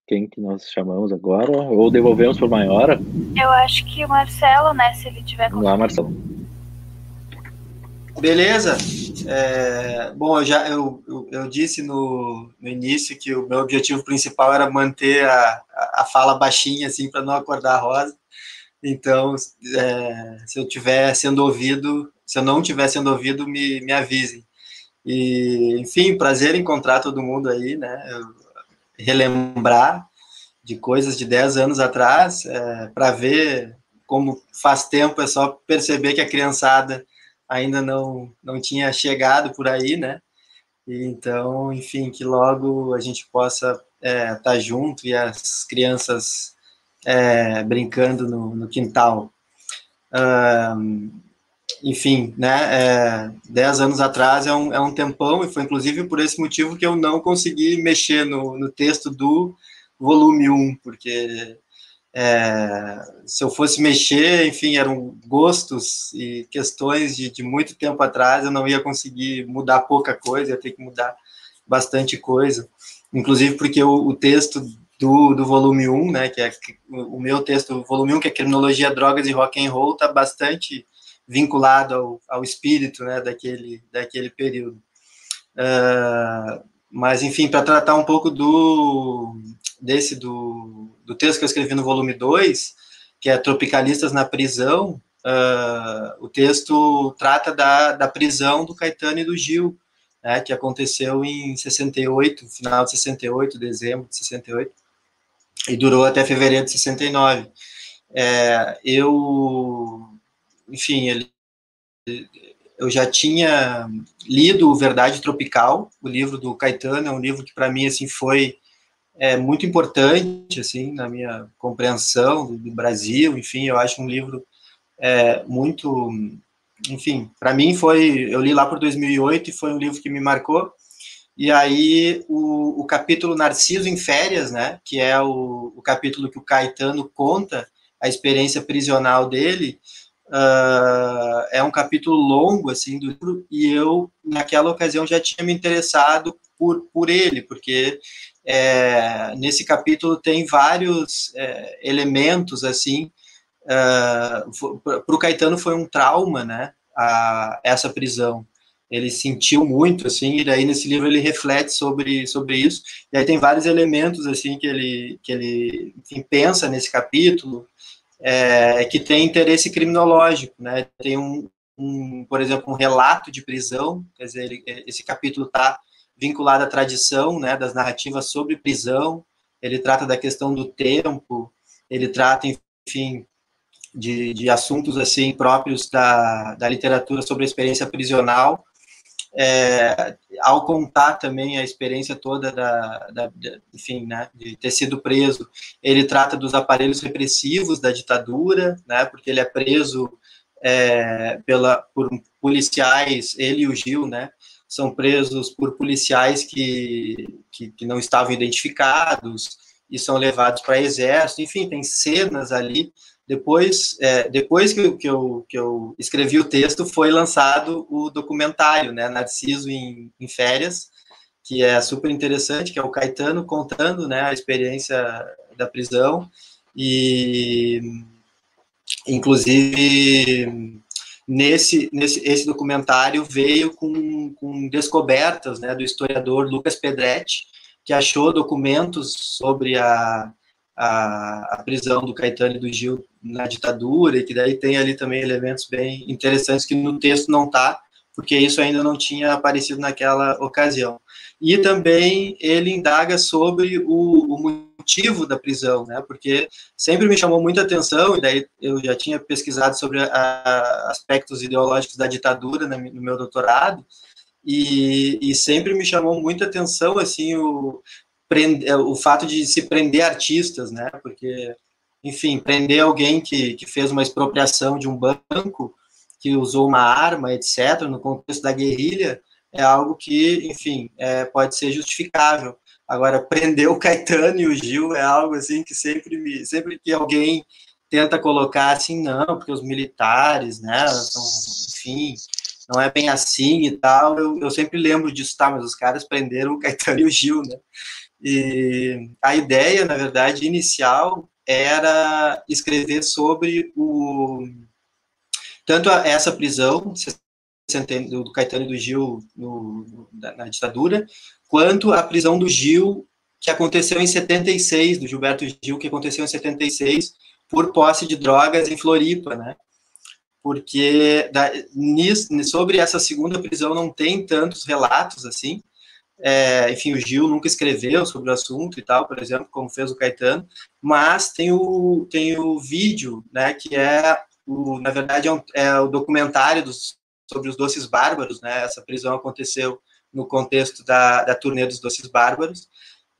quem que nós chamamos agora? Ou devolvemos por Maiora? Eu acho que o Marcelo, né? Se ele tiver. Vamos lá, Marcelo. Beleza. É, bom, eu já eu, eu, eu disse no, no, início que o meu objetivo principal era manter a, a, a fala baixinha, assim, para não acordar a Rosa. Então, é, se eu estiver sendo ouvido, se eu não estiver sendo ouvido, me, me avisem. E, enfim, prazer encontrar todo mundo aí, né? relembrar de coisas de 10 anos atrás, é, para ver como faz tempo, é só perceber que a criançada ainda não, não tinha chegado por aí, né? Então, enfim, que logo a gente possa estar é, tá junto e as crianças é, brincando no, no quintal. Um, enfim, né, é, dez anos atrás é um, é um tempão, e foi inclusive por esse motivo que eu não consegui mexer no, no texto do volume 1, porque é, se eu fosse mexer, enfim, eram gostos e questões de, de muito tempo atrás, eu não ia conseguir mudar pouca coisa, ia ter que mudar bastante coisa, inclusive porque o, o texto do, do volume 1, né, que é o meu texto, o volume 1, que é Criminologia, Drogas e Rock and Roll, está bastante vinculado ao, ao espírito, né, daquele, daquele período. Uh, mas, enfim, para tratar um pouco do desse do, do texto que eu escrevi no volume 2, que é Tropicalistas na Prisão, uh, o texto trata da, da prisão do Caetano e do Gil, né, que aconteceu em 68, final de 68, dezembro de 68, e durou até fevereiro de 69. É, eu, enfim, ele, eu já tinha lido Verdade Tropical, o livro do Caetano, é um livro que para mim assim foi é, muito importante assim na minha compreensão do, do Brasil. Enfim, eu acho um livro é, muito, enfim, para mim foi, eu li lá por 2008 e foi um livro que me marcou. E aí o, o capítulo Narciso em Férias, né, que é o, o capítulo que o Caetano conta a experiência prisional dele, Uh, é um capítulo longo assim do livro e eu naquela ocasião já tinha me interessado por, por ele porque é, nesse capítulo tem vários é, elementos assim uh, para o Caetano foi um trauma né a, essa prisão. Ele sentiu muito assim e daí nesse livro ele reflete sobre sobre isso. E aí tem vários elementos assim que ele que ele enfim, pensa nesse capítulo é, que tem interesse criminológico, né? Tem um, um, por exemplo, um relato de prisão, quer dizer, ele, esse capítulo está vinculado à tradição, né, das narrativas sobre prisão. Ele trata da questão do tempo, ele trata, enfim, de, de assuntos assim próprios da, da literatura sobre a experiência prisional é, ao contar também a experiência toda da, da, da, enfim, né, de ter sido preso, ele trata dos aparelhos repressivos da ditadura, né, porque ele é preso é, pela, por policiais, ele e o Gil, né, são presos por policiais que, que, que não estavam identificados e são levados para exército, enfim, tem cenas ali depois, é, depois que eu, que, eu, que eu escrevi o texto, foi lançado o documentário, né, Narciso em, em Férias, que é super interessante, que é o Caetano contando né, a experiência da prisão, e inclusive nesse, nesse esse documentário veio com, com descobertas né, do historiador Lucas Pedretti, que achou documentos sobre a, a, a, prisão do Caetano e do Gil na ditadura, e que daí tem ali também elementos bem interessantes que no texto não está, porque isso ainda não tinha aparecido naquela ocasião. E também ele indaga sobre o, o motivo da prisão, né? Porque sempre me chamou muita atenção, e daí eu já tinha pesquisado sobre a, a, aspectos ideológicos da ditadura no meu doutorado, e, e, sempre me chamou muita atenção assim o, prender, o fato de se prender artistas, né? Porque, enfim, prender alguém que, que fez uma expropriação de um banco, que usou uma arma, etc., no contexto da guerrilha, é algo que, enfim, é, pode ser justificável. Agora, prender o Caetano e o Gil é algo assim que sempre me, sempre que alguém tenta colocar assim, não, porque os militares, né, são, enfim, não é bem assim e tal, eu, eu sempre lembro disso, tá, mas os caras prenderam o Caetano e o Gil, né, e a ideia, na verdade, inicial era escrever sobre o tanto essa prisão do Caetano e do Gil no, na ditadura, quanto a prisão do Gil que aconteceu em 76, do Gilberto Gil, que aconteceu em 76, por posse de drogas em Floripa, né? Porque da, sobre essa segunda prisão não tem tantos relatos assim, é, enfim, o Gil nunca escreveu sobre o assunto e tal, por exemplo, como fez o Caetano, mas tem o, tem o vídeo, né, que é, o, na verdade, é, um, é o documentário dos, sobre os Doces Bárbaros, né, essa prisão aconteceu no contexto da, da turnê dos Doces Bárbaros,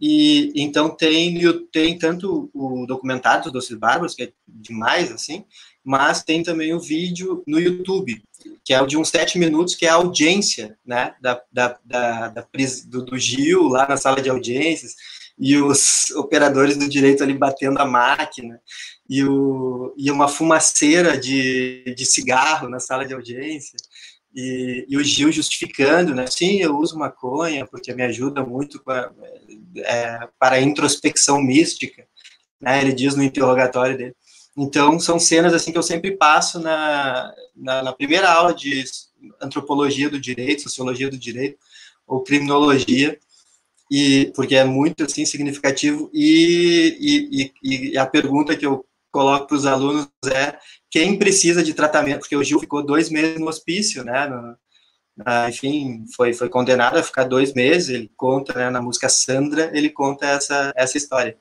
e então tem, tem tanto o documentário dos Doces Bárbaros, que é demais, assim, mas tem também o vídeo no YouTube, que é o de uns sete minutos, que é a audiência, né, da, da, da, da do, do Gil, lá na sala de audiências, e os operadores do direito ali batendo a máquina, e, o, e uma fumaceira de, de cigarro na sala de audiência, e, e, o Gil justificando, né? Sim, eu uso maconha porque me ajuda muito a, é, para a introspecção mística, né? Ele diz no interrogatório dele. Então, são cenas assim que eu sempre passo na, na, na primeira aula de antropologia do direito, sociologia do direito ou criminologia, e porque é muito assim significativo e, e, e a pergunta que eu coloco para os alunos é quem precisa de tratamento, porque o Gil ficou dois meses no hospício, né, no, enfim, foi, foi condenado a ficar dois meses, ele conta, né, na música Sandra, ele conta essa, essa história.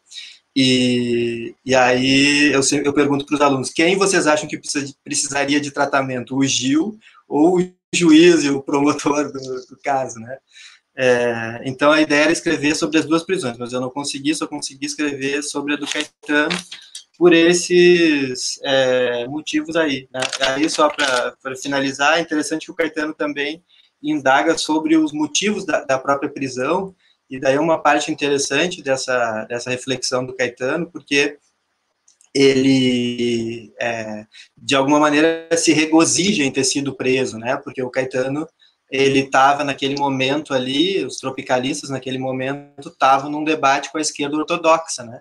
E, e aí eu, eu pergunto para os alunos, quem vocês acham que precisa, precisaria de tratamento, o Gil ou o juiz e o promotor do, do caso, né? É, então a ideia era escrever sobre as duas prisões, mas eu não consegui, só consegui escrever sobre a do Caetano por esses é, motivos aí. Né? Aí só para finalizar, é interessante que o Caetano também indaga sobre os motivos da, da própria prisão e daí uma parte interessante dessa, dessa reflexão do Caetano, porque ele, é, de alguma maneira, se regozija em ter sido preso, né? Porque o Caetano, ele estava naquele momento ali, os tropicalistas naquele momento estavam num debate com a esquerda ortodoxa, né?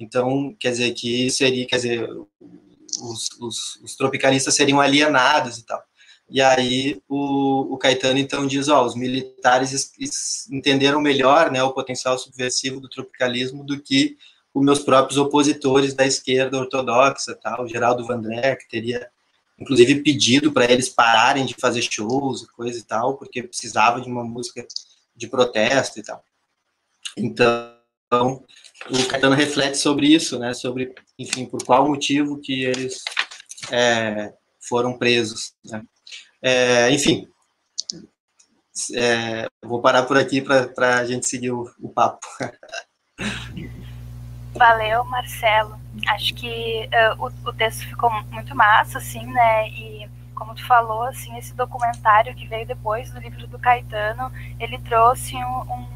Então, quer dizer, que seria, quer dizer, os, os, os tropicalistas seriam alienados e tal. E aí o, o Caetano então diz, ó, os militares entenderam melhor, né, o potencial subversivo do tropicalismo do que os meus próprios opositores da esquerda ortodoxa, tal, o Geraldo Vandré, que teria inclusive pedido para eles pararem de fazer shows e coisa e tal, porque precisava de uma música de protesto e tal. Então, o Caetano reflete sobre isso, né, sobre, enfim, por qual motivo que eles é, foram presos, né. É, enfim, é, vou parar por aqui para a gente seguir o, o papo. Valeu, Marcelo. Acho que uh, o, o, texto ficou muito massa, assim, né? E como tu falou, assim, esse documentário que veio depois do livro do Caetano, ele trouxe um, um,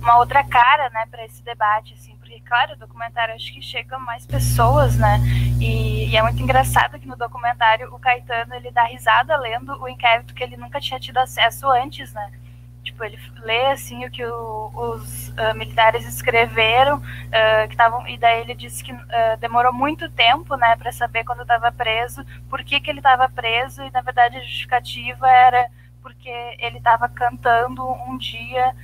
uma outra cara, né, para esse debate, assim, claro, o documentário acho que chega mais pessoas, né? E, e, é muito engraçado que no documentário o Caetano ele dá risada lendo o inquérito que ele nunca tinha tido acesso antes, né? Tipo, ele lê assim o que o, os uh, militares escreveram, uh, que estavam e daí ele disse que uh, demorou muito tempo, né, para saber quando estava preso, por que, que ele estava preso e na verdade a justificativa era porque ele estava cantando um dia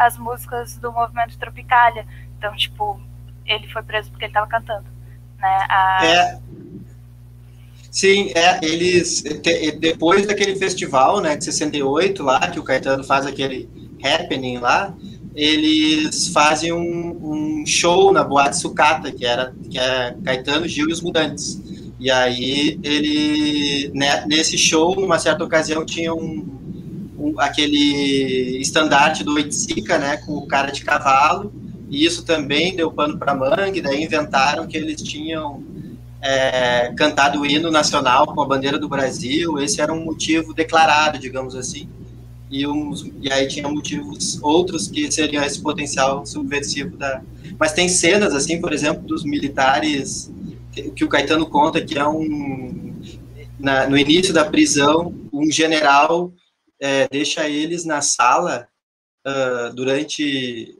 as músicas do movimento Tropicália. Então, tipo, ele foi preso porque ele estava cantando, né? A... É. Sim, é, eles depois daquele festival, né, de 68 lá, que o Caetano faz aquele happening lá, eles fazem um, um show na Boate Sucata, que era que é Caetano, Gil e os Mudantes. E aí ele né, nesse show, numa certa ocasião, tinha um, um aquele estandarte do Oiticica, né, com o cara de cavalo, e isso também deu pano para mangue, daí inventaram que eles tinham é, cantado o hino nacional com a bandeira do Brasil, esse era um motivo declarado, digamos assim, e, uns, e aí tinha motivos outros que seriam esse potencial subversivo da... Mas tem cenas, assim, por exemplo, dos militares, que, que o Caetano conta que é um... Na, no início da prisão, um general é, deixa eles na sala uh, durante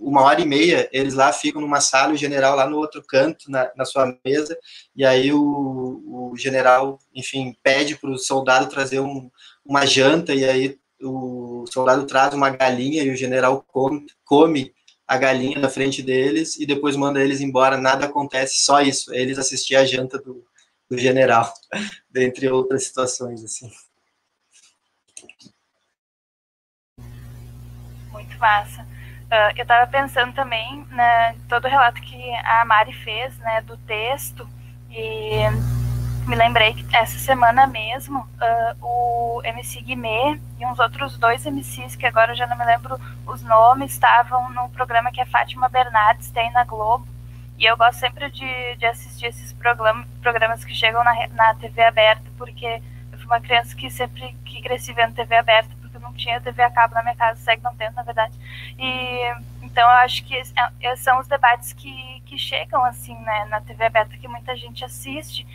uma hora e meia, eles lá ficam numa sala, o general lá no outro canto, na, na sua mesa, e aí o, o general, enfim, pede para o soldado trazer um, uma janta, e aí o soldado traz uma galinha e o general come, come a galinha na frente deles e depois manda eles embora, nada acontece, só isso, eles assistir a janta do, do general, dentre outras situações, assim. muito massa. Uh, eu estava pensando também né, todo o relato que a Mari fez, né, do texto, e me lembrei que essa semana mesmo uh, o MC Guimê e uns outros dois MCs, que agora eu já não me lembro os nomes, estavam no programa que a Fátima Bernardes tem na Globo. E eu gosto sempre de, de assistir esses program, programas que chegam na, na TV aberta, porque eu fui uma criança que sempre que cresci vendo TV aberta, não tinha TV a cabo na minha casa, segue não tendo, na verdade. E então eu acho que é, são os debates que, que chegam assim né, na TV aberta que muita gente assiste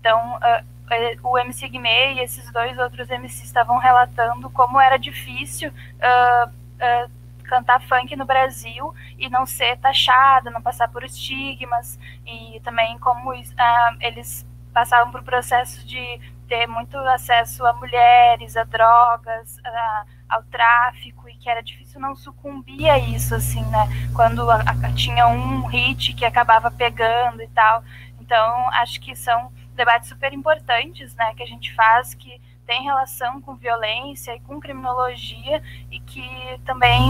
então, uh, o MC Guimê e esses dois outros MCs estavam relatando como era difícil uh, uh, cantar funk no Brasil e não ser taxado, não passar por estigmas, e também como eles passavam por processos de ter muito acesso a mulheres, a drogas, a, ao tráfico, e que era difícil não sucumbir a isso, assim, né? Quando a, a, tinha um hit que acabava pegando e tal. Então, acho que são debates super importantes, né, que a gente faz que tem relação com violência e com criminologia e que também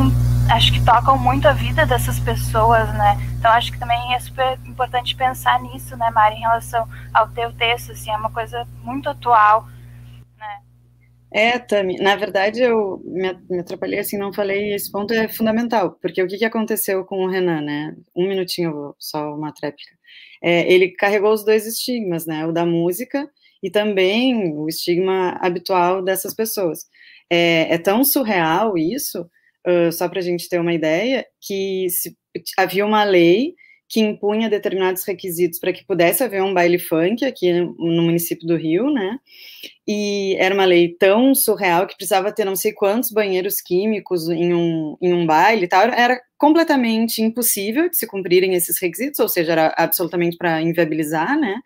acho que tocam muito a vida dessas pessoas, né? Então acho que também é super importante pensar nisso, né, Mari, em relação ao teu texto, assim, é uma coisa muito atual, né? É, Tami, na verdade eu me, atrapalhei assim, não falei, esse ponto é fundamental, porque o que, que aconteceu com o Renan, né? Um minutinho, só uma tréplica é, ele carregou os dois estigmas, né? O da música e também o estigma habitual dessas pessoas. É, é tão surreal isso, uh, só para a gente ter uma ideia, que se, havia uma lei que impunha determinados requisitos para que pudesse haver um baile funk aqui no município do Rio, né? E era uma lei tão surreal que precisava ter não sei quantos banheiros químicos em um, em um baile e tal. Era completamente impossível de se cumprirem esses requisitos, ou seja, era absolutamente para inviabilizar, né?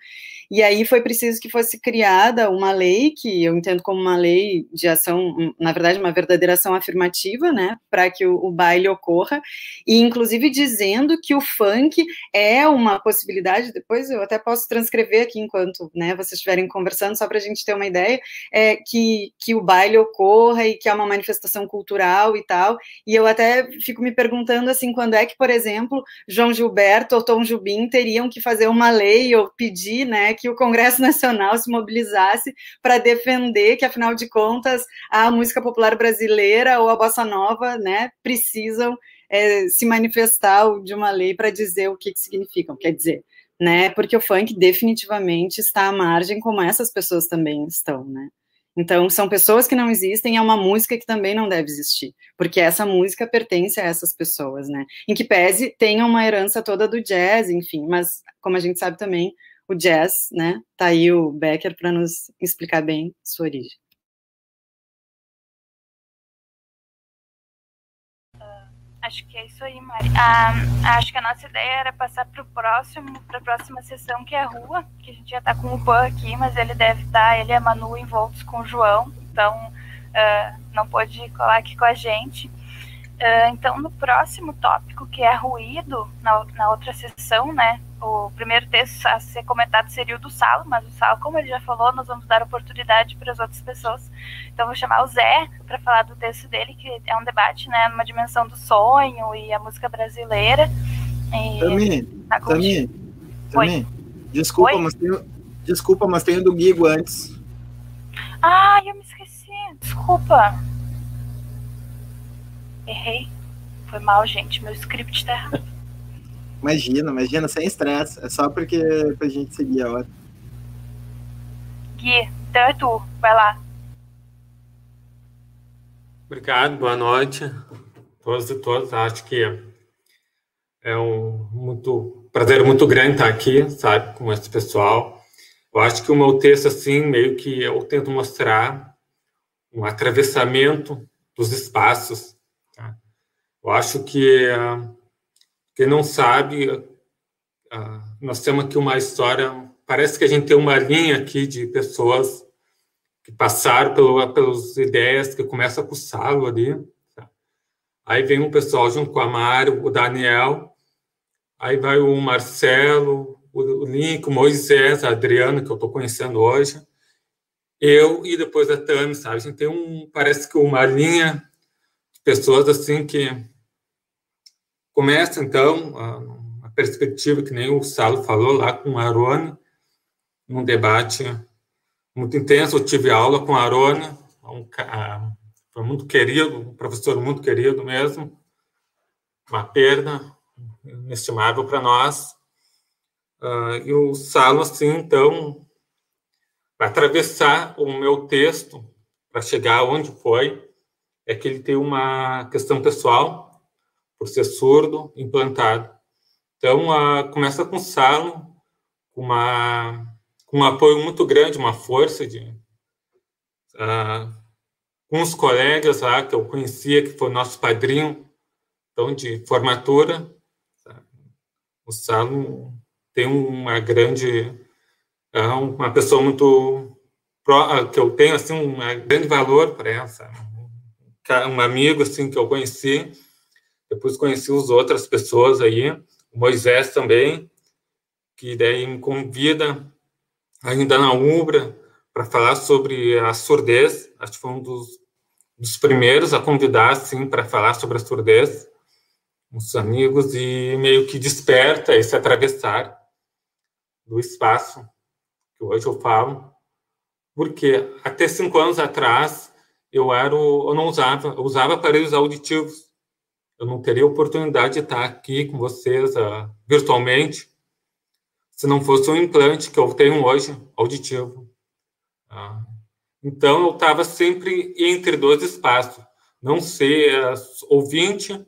E aí foi preciso que fosse criada uma lei, que eu entendo como uma lei de ação, na verdade, uma verdadeira ação afirmativa, né, para que o, o, baile ocorra, e inclusive dizendo que o funk é uma possibilidade, depois eu até posso transcrever aqui enquanto né, vocês estiverem conversando, só para a gente ter uma ideia, é, que, que o baile ocorra e que é uma manifestação cultural e tal, e eu até fico me perguntando, assim, quando é que, por exemplo, João Gilberto ou Tom Jubim teriam que fazer uma lei ou pedir, né, que o Congresso Nacional se mobilizasse para defender que, afinal de contas, a música popular brasileira ou a bossa nova, né, precisam é, se manifestar de uma lei para dizer o que, que significam. Quer dizer, né, porque o funk definitivamente está à margem, como essas pessoas também estão, né. Então, são pessoas que não existem, é uma música que também não deve existir, porque essa música pertence a essas pessoas, né? Em que pese tenha uma herança toda do jazz, enfim, mas como a gente sabe também, o jazz, né? Tá aí o Becker para nos explicar bem sua origem. Acho que é isso aí, Mari. Ah, acho que a nossa ideia era passar para o próximo, para a próxima sessão, que é a rua, que a gente já está com o Pan aqui, mas ele deve estar, ele é Manu envoltos com o João, então uh, não pode colar aqui com a gente. Uh, então, no próximo tópico, que é ruído, na, na outra sessão, né, o primeiro texto a ser comentado seria o do Salo, mas o Salo, como ele já falou, nós vamos dar oportunidade para as outras pessoas. Então vou chamar o Zé para falar do texto dele, que é um debate, né, numa dimensão do sonho e a música brasileira. E... Tami, Tami, Tami, desculpa, Oi? mas tem, desculpa, mas tem o do Guigo antes. Ah, eu me esqueci, desculpa. Errei. Foi mal, gente, meu script está errado. Imagina, imagina, sem estresse. É só porque pra gente seguir a hora. Gui, então é tu, vai lá. Obrigado, boa noite a todos e todas. Acho que é um muito prazer muito grande estar aqui, sabe, com esse pessoal. Eu acho que o meu texto, assim, meio que eu tento mostrar um atravessamento dos espaços. Eu acho que quem não sabe, uh, nós temos aqui uma história. Parece que a gente tem uma linha aqui de pessoas que passaram pelo, pelas ideias que começa com o Salo ali. Tá? Aí vem um pessoal junto com a Mário, o Daniel. Aí vai o Marcelo, o Link, o Moisés, a Adriana, que eu estou conhecendo hoje. Eu e depois a Tami, sabe? A gente tem um, parece que uma linha pessoas assim que começam então a, a perspectiva que nem o Salo falou lá com o Arone, num debate muito intenso. Eu tive aula com o Arone, um, foi muito querido, um professor muito querido mesmo, uma perda inestimável para nós. Uh, e o Salo, assim, então, para atravessar o meu texto, para chegar onde foi, é que ele tem uma questão pessoal, por ser surdo, implantado. Então, uh, começa com o Salo, uma, com um apoio muito grande, uma força de. Uh, os colegas lá que eu conhecia, que foi nosso padrinho, então, de formatura, o Salo tem uma grande é uma pessoa muito que eu tenho assim um grande valor para essa um amigo assim que eu conheci depois conheci as outras pessoas aí o Moisés também que daí me convida ainda na Ubra para falar sobre a surdez. Acho que foi um dos, dos primeiros a convidar assim para falar sobre a surdez. Os amigos e meio que desperta esse atravessar do espaço, que hoje eu falo, porque até cinco anos atrás eu era eu não usava, eu usava aparelhos auditivos. Eu não teria oportunidade de estar aqui com vocês uh, virtualmente se não fosse um implante que eu tenho hoje auditivo. Uh, então eu estava sempre entre dois espaços, não ser uh, ouvinte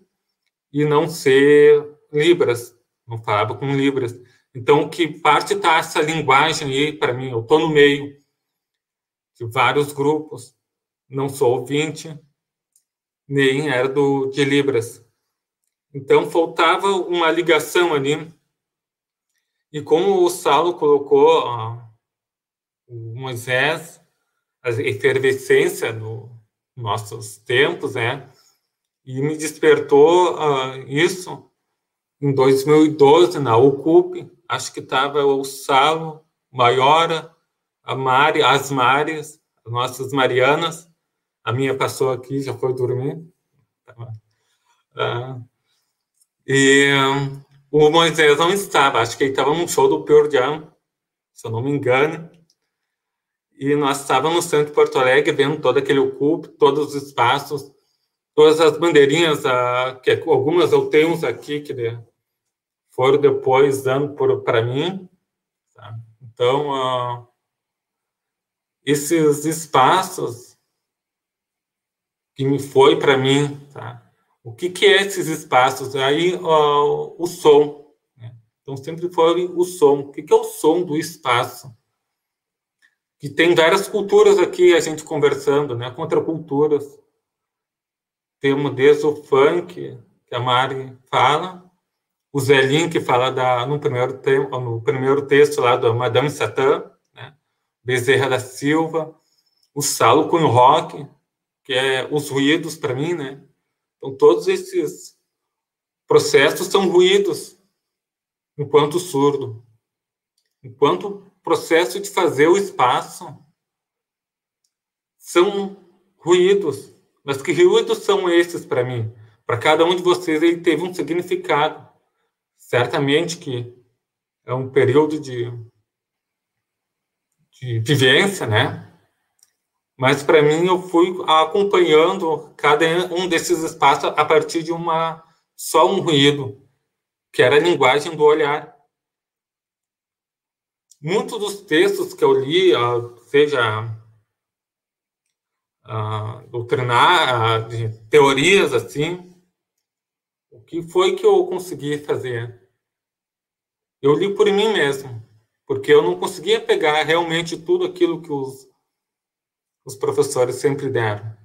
e não ser Libras, não falava com Libras. Então, que parte está essa linguagem aí para mim? Eu estou no meio de vários grupos, não sou ouvinte, nem era do, de Libras. Então, faltava uma ligação ali. E como o Saulo colocou ó, o Moisés, a efervescência dos nossos tempos, né? E me despertou uh, isso em 2012, na UCUP, acho que estava o Salo, Maiora, a Mari, as Mares, as nossas Marianas, a minha passou aqui, já foi dormir. Ah, e o Moisés não estava, acho que ele estava num show do Pearl Jam, se eu não me engano. E nós estávamos no centro de Porto Alegre, vendo todo aquele ocupo, todos os espaços, todas as bandeirinhas, ah, que algumas eu tenho aqui, que foram depois dando para mim. Tá? Então, uh, esses espaços que me foi para mim, tá? o que, que é esses espaços? Aí uh, o som. Né? Então, sempre foi o som. O que, que é o som do espaço? Que tem várias culturas aqui, a gente conversando, né? contraculturas. Temos desde o funk, que a Mari fala, o Zelim, que fala da, no, primeiro tempo, no primeiro texto lá do Madame Satã, né? Bezerra da Silva, o Salo com o rock, que é os ruídos para mim, né? Então, todos esses processos são ruídos enquanto surdo. Enquanto processo de fazer o espaço são ruídos. Mas que ruídos são esses para mim? Para cada um de vocês ele teve um significado certamente que é um período de, de vivência, né? Mas para mim eu fui acompanhando cada um desses espaços a partir de uma só um ruído, que era a linguagem do olhar. Muitos dos textos que eu li, seja doutrinar, de teorias assim, o que foi que eu consegui fazer? Eu li por mim mesmo, porque eu não conseguia pegar realmente tudo aquilo que os, os professores sempre deram.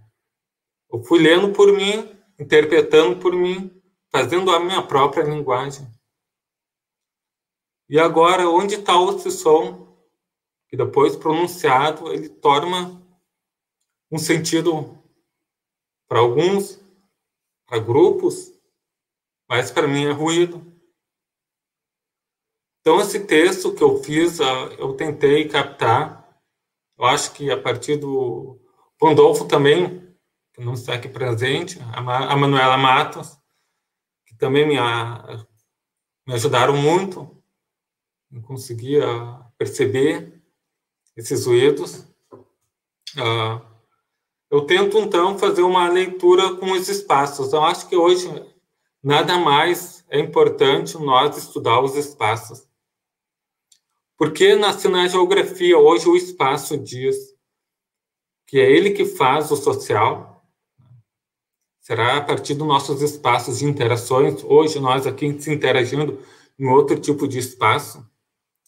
Eu fui lendo por mim, interpretando por mim, fazendo a minha própria linguagem. E agora, onde está esse som? Que depois pronunciado, ele torna um sentido para alguns, para grupos, mas para mim é ruído. Então, esse texto que eu fiz, ah, eu tentei captar. Eu acho que a partir do Pandolfo também, que não está aqui presente, a, Ma a Manuela Matos, que também me, a, me ajudaram muito em conseguir perceber esses ruídos. Uh, eu tento, então, fazer uma leitura com os espaços. Eu acho que hoje nada mais é importante nós estudar os espaços. Porque na, geografia, hoje, o espaço diz que é ele que faz o social, será a partir dos nossos espaços de interações. Hoje, nós aqui se interagindo em outro tipo de espaço,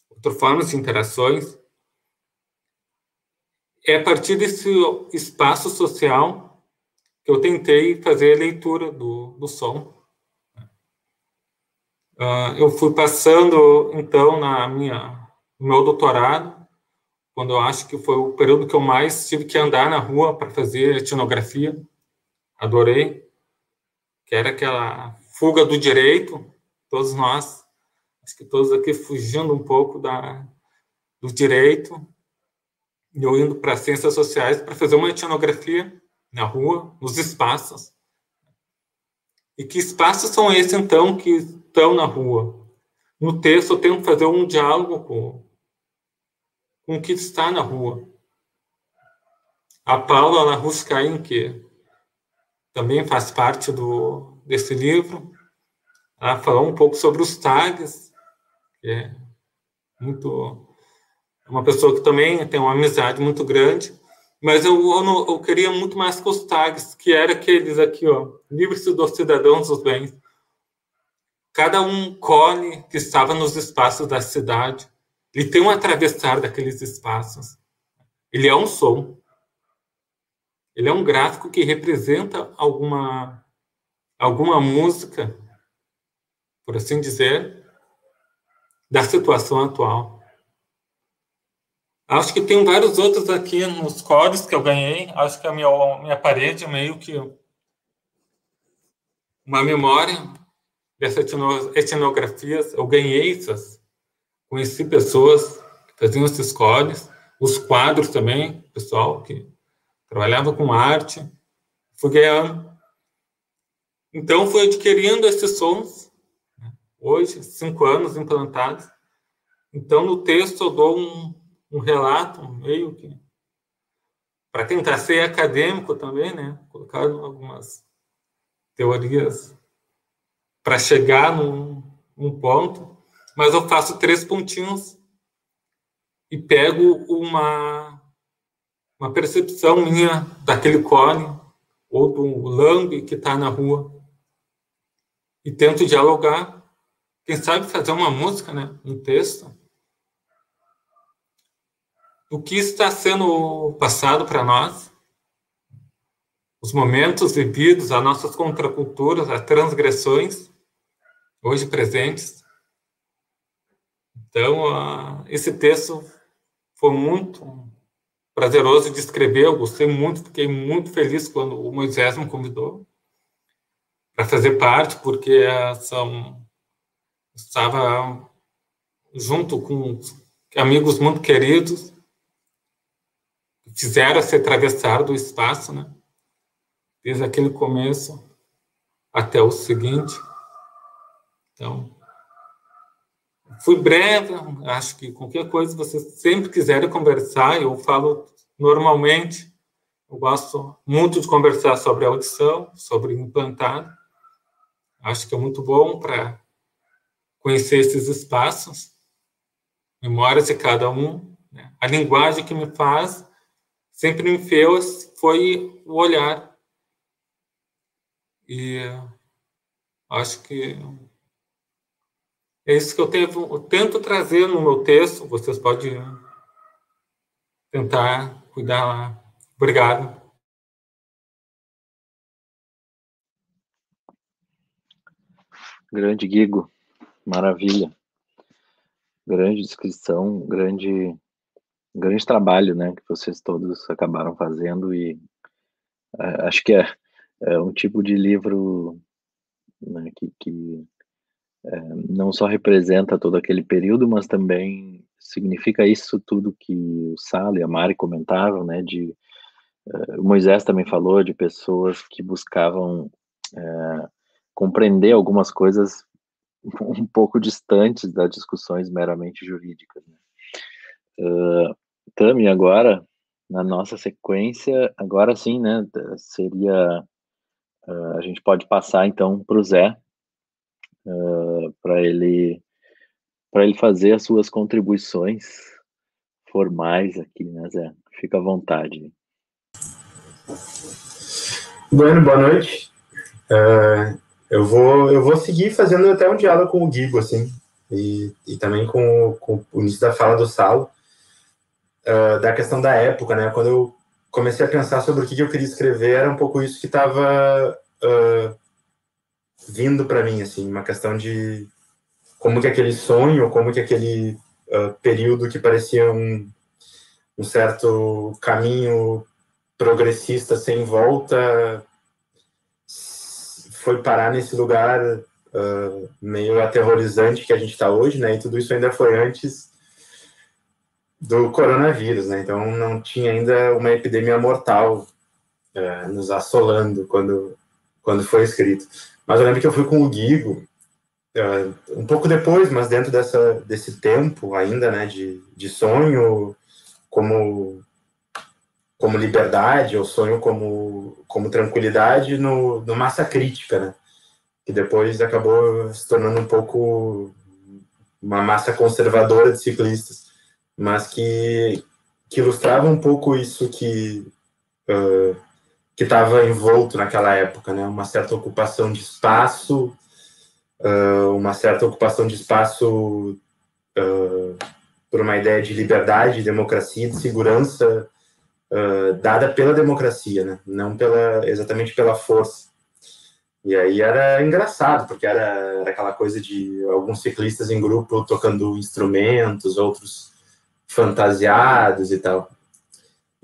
outras formas de interações é a partir desse espaço social que eu tentei fazer a leitura do, do som. Uh, eu fui passando, então, na minha, no meu doutorado, quando eu acho que foi o período que eu mais tive que andar na rua para fazer etnografia. Adorei. Que era aquela fuga do direito, todos nós, acho que todos aqui fugindo um pouco da, do direito, eu indo para ciências sociais para fazer uma etnografia na rua, nos espaços. E que espaços são esses, então, que estão na rua? No texto, eu tento fazer um diálogo com, com o que está na rua. A Paula Laruscain, que também faz parte do, desse livro, ela falou um pouco sobre os tags, que é muito uma pessoa que também tem uma amizade muito grande, mas eu, eu, eu queria muito mais que os tags, que era aqueles aqui, ó, livre-se dos cidadãos dos bens. Cada um cone que estava nos espaços da cidade, ele tem um atravessar daqueles espaços. Ele é um som. Ele é um gráfico que representa alguma alguma música, por assim dizer, da situação atual. Acho que tem vários outros aqui nos cores que eu ganhei. Acho que a minha, minha parede é meio que uma memória dessas etnografias. Eu ganhei essas. Conheci pessoas que faziam esses cores. Os quadros também, pessoal que trabalhava com arte. Fui ganhando. Então, fui adquirindo esses sons. Né? Hoje, cinco anos implantados. Então, no texto, eu dou um um relato meio que para tentar ser acadêmico também, né? Colocar algumas teorias para chegar num, num ponto, mas eu faço três pontinhos e pego uma uma percepção minha daquele cone ou do lambe que está na rua e tento dialogar. Quem sabe fazer uma música, né? Um texto o que está sendo passado para nós, os momentos vividos, as nossas contraculturas, as transgressões, hoje presentes. Então, uh, esse texto foi muito prazeroso de escrever, eu gostei muito, fiquei muito feliz quando o Moisés me convidou para fazer parte, porque são, estava junto com amigos muito queridos, fizeram se atravessar do espaço, né? Desde aquele começo até o seguinte. Então, fui breve, acho que qualquer coisa vocês sempre quiserem conversar, eu falo normalmente, eu gosto muito de conversar sobre audição, sobre implantado. Acho que é muito bom para conhecer esses espaços, memórias de cada um, né? a linguagem que me faz sempre me fez foi o olhar. E acho que é isso que eu, tenho, eu tento trazer no meu texto. Vocês podem tentar cuidar lá. Obrigado. Grande Guigo, maravilha. Grande descrição, grande grande trabalho, né, que vocês todos acabaram fazendo e é, acho que é, é, um tipo de livro né, que, que não só representa todo aquele período, mas também significa isso tudo que o Sala e a Mari comentavam, né, de o Moisés também falou de pessoas que buscavam é, compreender algumas coisas um pouco distantes das discussões meramente jurídicas. Né? Uh, Tami, agora, na nossa sequência, agora sim, né, seria, uh, a gente pode passar então para o Zé, uh, para ele, para ele fazer as suas contribuições formais aqui, né, Zé? Fica à vontade. Bueno, boa noite. Uh, eu vou eu vou seguir fazendo até um diálogo com o Guigo, assim, e, e também com, com o início da fala do Salo, uh, da questão da época, né? Quando eu comecei a pensar sobre o que eu queria escrever, era um pouco isso que estava uh, vindo para mim, assim, uma questão de como que aquele sonho, como que aquele uh, período que parecia um, um certo caminho progressista sem volta foi parar nesse lugar uh, meio aterrorizante que a gente está hoje, né? E tudo isso ainda foi antes do coronavírus, né? Então não tinha ainda uma epidemia mortal uh, nos assolando quando quando foi escrito. Mas eu lembro que eu fui com o Guigo uh, um pouco depois, mas dentro dessa desse tempo ainda, né? De, de sonho como como liberdade, ou sonho como, como tranquilidade no, no Massa Crítica, né? Que depois acabou se tornando um pouco uma massa conservadora de ciclistas, mas que, que ilustrava um pouco isso que uh, que estava envolto naquela época, né? Uma certa ocupação de espaço, uh, uma certa ocupação de espaço uh, por uma ideia de liberdade, democracia, de segurança uh, dada pela democracia, né? não pela, exatamente pela força. E aí era engraçado, porque era, era aquela coisa de alguns ciclistas em grupo tocando instrumentos, outros fantasiados e tal.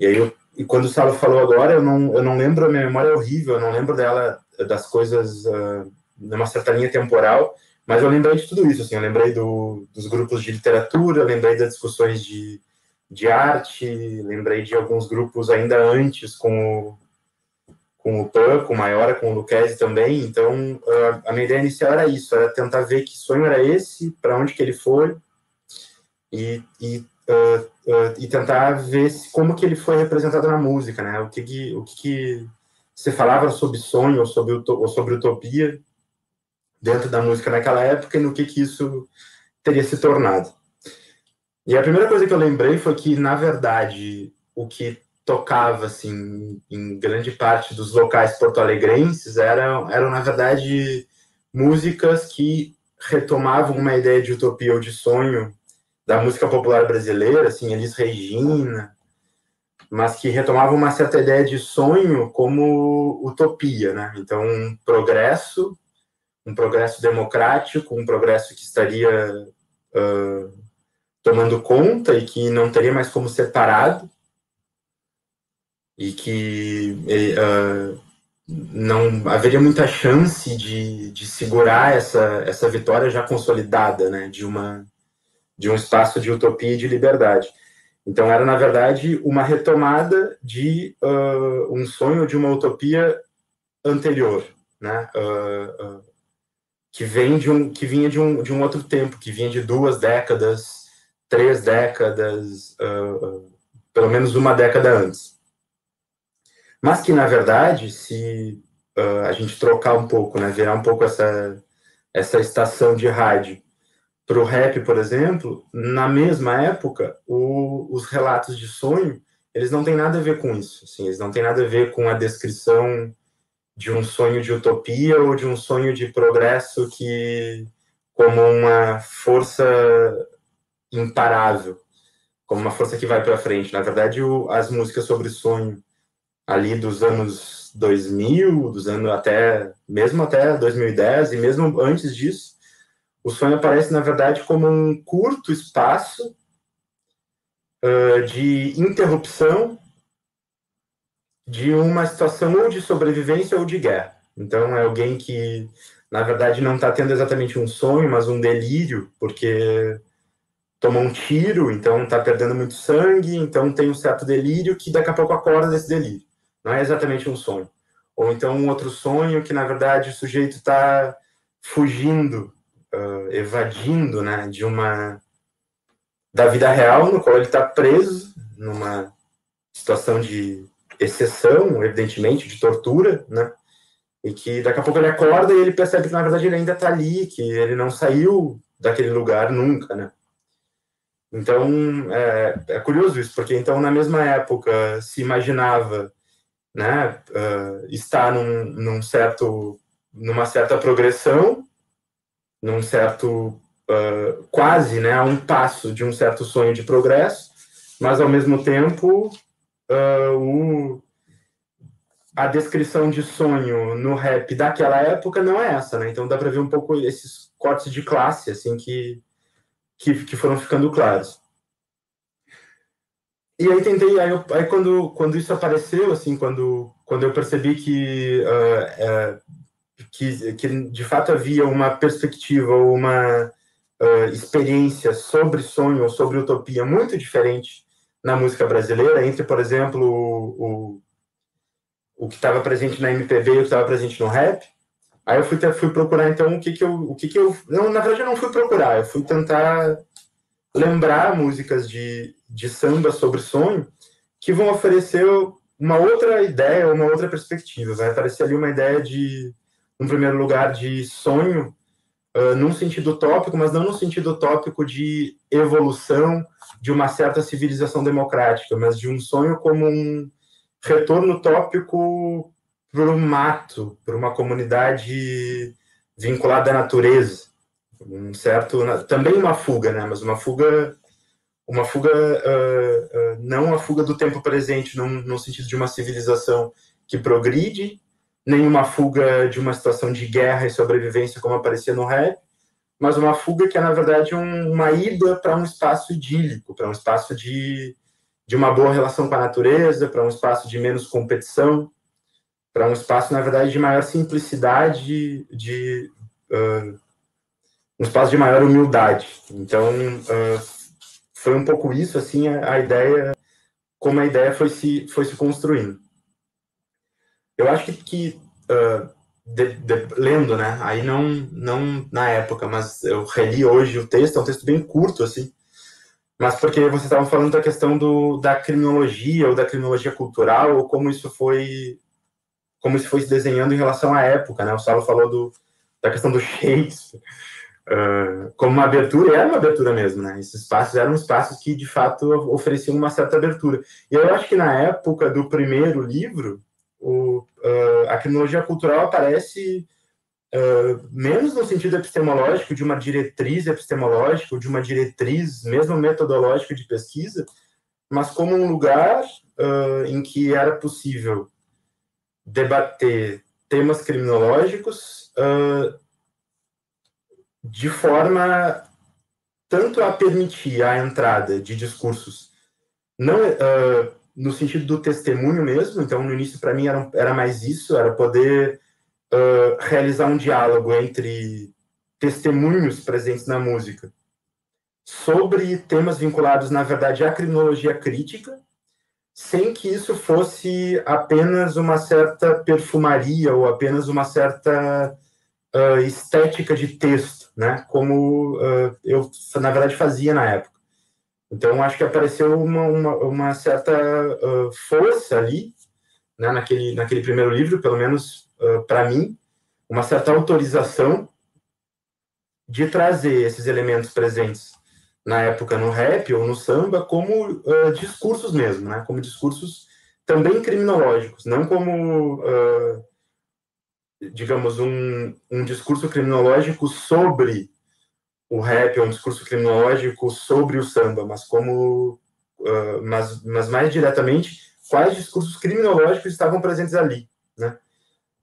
E aí, eu, e quando o Salo falou agora, eu não, eu não lembro, a minha memória é horrível, eu não lembro dela, das coisas, uh, numa certa linha temporal, mas eu lembrei de tudo isso, assim, eu lembrei do, dos grupos de literatura, lembrei das discussões de, de arte, lembrei de alguns grupos ainda antes com o, com o Pan, com o Maiora, com o Luquezzi também, então a minha ideia inicial era isso, era tentar ver que sonho era esse, para onde que ele foi, e, e, uh, e tentar ver se, como que ele foi representado na música, né, o que que, o que, que você falava sobre sonho ou sobre, ou sobre utopia dentro da música naquela época e no que que isso teria se tornado. E a primeira coisa que eu lembrei foi que, na verdade, o que tocava, assim, em grande parte dos locais porto-alegrenses eram, eram, na verdade, músicas que retomavam uma ideia de utopia ou de sonho da música popular brasileira, assim, Elis Regina, mas que retomavam uma certa ideia de sonho como utopia, né? Então, um progresso, um progresso democrático, um progresso que estaria uh, tomando conta e que não teria mais como ser parado e que uh, não haveria muita chance de, de segurar essa, essa vitória já consolidada, né, de uma de um espaço de utopia e de liberdade. Então era na verdade uma retomada de uh, um sonho de uma utopia anterior, né, uh, que vem de um que vinha de um de um outro tempo, que vinha de duas décadas três décadas, uh, pelo menos uma década antes. Mas que, na verdade, se uh, a gente trocar um pouco, né, virar um pouco essa, essa estação de rádio para o rap, por exemplo, na mesma época, o, os relatos de sonho, eles não têm nada a ver com isso. Assim, eles não têm nada a ver com a descrição de um sonho de utopia ou de um sonho de progresso que, como uma força imparável, como uma força que vai para frente. Na verdade, o, as músicas sobre sonho ali dos anos 2000, dos anos até mesmo até 2010 e mesmo antes disso, o sonho aparece na verdade como um curto espaço uh, de interrupção de uma situação ou de sobrevivência ou de guerra. Então é alguém que na verdade não está tendo exatamente um sonho, mas um delírio, porque tomou um tiro, então está perdendo muito sangue, então tem um certo delírio que daqui a pouco acorda desse delírio. não é exatamente um sonho. Ou então um outro sonho que, na verdade, o sujeito está fugindo, uh, evadindo né, de uma da vida real, no qual ele está preso numa situação de exceção, evidentemente, de tortura, né? E que daqui a pouco ele acorda e ele percebe que, na verdade, ele ainda está ali, que ele não saiu daquele lugar nunca, né? Então, é, é, curioso isso, porque então, na mesma época, se imaginava né, uh, estar num, num, certo, numa certa progressão, num certo, uh, quase, né, a um passo de um certo sonho de progresso, mas, ao mesmo tempo, uh, o, a descrição de sonho no rap daquela época não é essa, né? Então, dá para ver um pouco esses cortes de classe, assim, que que, que foram ficando claros. E aí tentei, aí, eu, aí, quando, quando isso apareceu, assim, quando, quando eu percebi que, uh, que, que de fato havia uma perspectiva, uma uh, experiência sobre sonho ou sobre utopia muito diferente na música brasileira, entre, por exemplo, o, o, o que estava presente na MPB e o que estava presente no rap, Aí eu fui, fui procurar, então, o que que eu... O que que eu não, na verdade, eu não fui procurar. Eu fui tentar lembrar músicas de, de samba sobre sonho que vão oferecer uma outra ideia, uma outra perspectiva. Vai aparecer ali uma ideia de, no primeiro lugar, de sonho, uh, num sentido utópico, mas não no sentido utópico de evolução de uma certa civilização democrática, mas de um sonho como um retorno utópico por um mato, por uma comunidade vinculada à natureza, um certo, também uma fuga, né? Mas uma fuga, uma fuga uh, uh, não a fuga do tempo presente, no, no sentido de uma civilização que progride, nem uma fuga de uma situação de guerra e sobrevivência como aparecia no rap, mas uma fuga que é na verdade um, uma ida para um espaço idílico, para um espaço de de uma boa relação com a natureza, para um espaço de menos competição, para um espaço, na verdade, de maior simplicidade, de uh, um espaço de maior humildade. Então, uh, foi um pouco isso, assim, a, a, ideia, como a ideia foi se, foi se construindo. Eu acho que, que uh, de, de, lendo, né, aí não, não na época, mas eu reli hoje o texto, é um texto bem curto, assim, mas porque vocês estavam falando da questão do, da criminologia ou da criminologia cultural, ou como isso foi como isso foi se desenhando em relação à época, né? O Saulo falou do, da questão do Shakespeare uh, como uma abertura, era uma abertura mesmo, né? Esses espaços eram espaços que, de fato, ofereciam uma certa abertura. E eu acho que na época do primeiro livro, o, uh, a criminologia cultural aparece uh, menos no sentido epistemológico, de uma diretriz epistemológica, ou de uma diretriz mesmo metodológica de pesquisa, mas como um lugar em que era possível debater temas criminológicos uh, de forma tanto a permitir a entrada de discursos não uh, no sentido do testemunho mesmo, então no início para mim era, era mais isso, era poder uh, realizar um diálogo entre testemunhos presentes na música sobre temas vinculados, na verdade, à criminologia crítica, sem que isso fosse apenas uma certa perfumaria ou apenas uma certa uh, estética de texto, né? Como uh, eu, na verdade, fazia na época. Então, acho que apareceu uma, uma, uma certa uh, força ali, né? naquele, naquele primeiro livro, pelo menos para mim, uma certa autorização de trazer esses elementos presentes na época no rap ou no samba como uh, discursos mesmo, né? Como discursos também criminológicos, não como, uh, digamos, um, um discurso criminológico sobre o rap ou um discurso criminológico sobre o samba, mas como, uh, mas, mas mais diretamente, quais discursos criminológicos estavam presentes ali, né?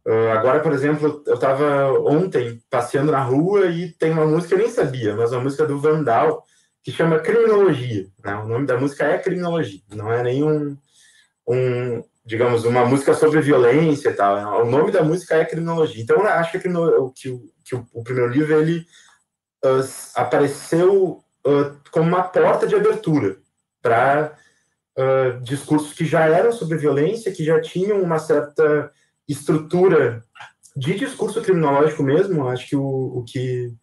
Uh, agora, por exemplo, eu estava ontem passeando na rua e tem uma música eu nem sabia, mas uma música do Vandal, que chama Criminologia. Né? O nome da música é Criminologia, não é nenhum, um, digamos, uma música sobre violência e tal. Né? O nome da música é Criminologia. Então, eu acho que, que, o, que o, o, primeiro livro ele uh, apareceu uh, como uma porta de abertura para uh, discursos que já eram sobre violência, que já tinham uma certa estrutura de discurso criminológico mesmo. Acho que o, o que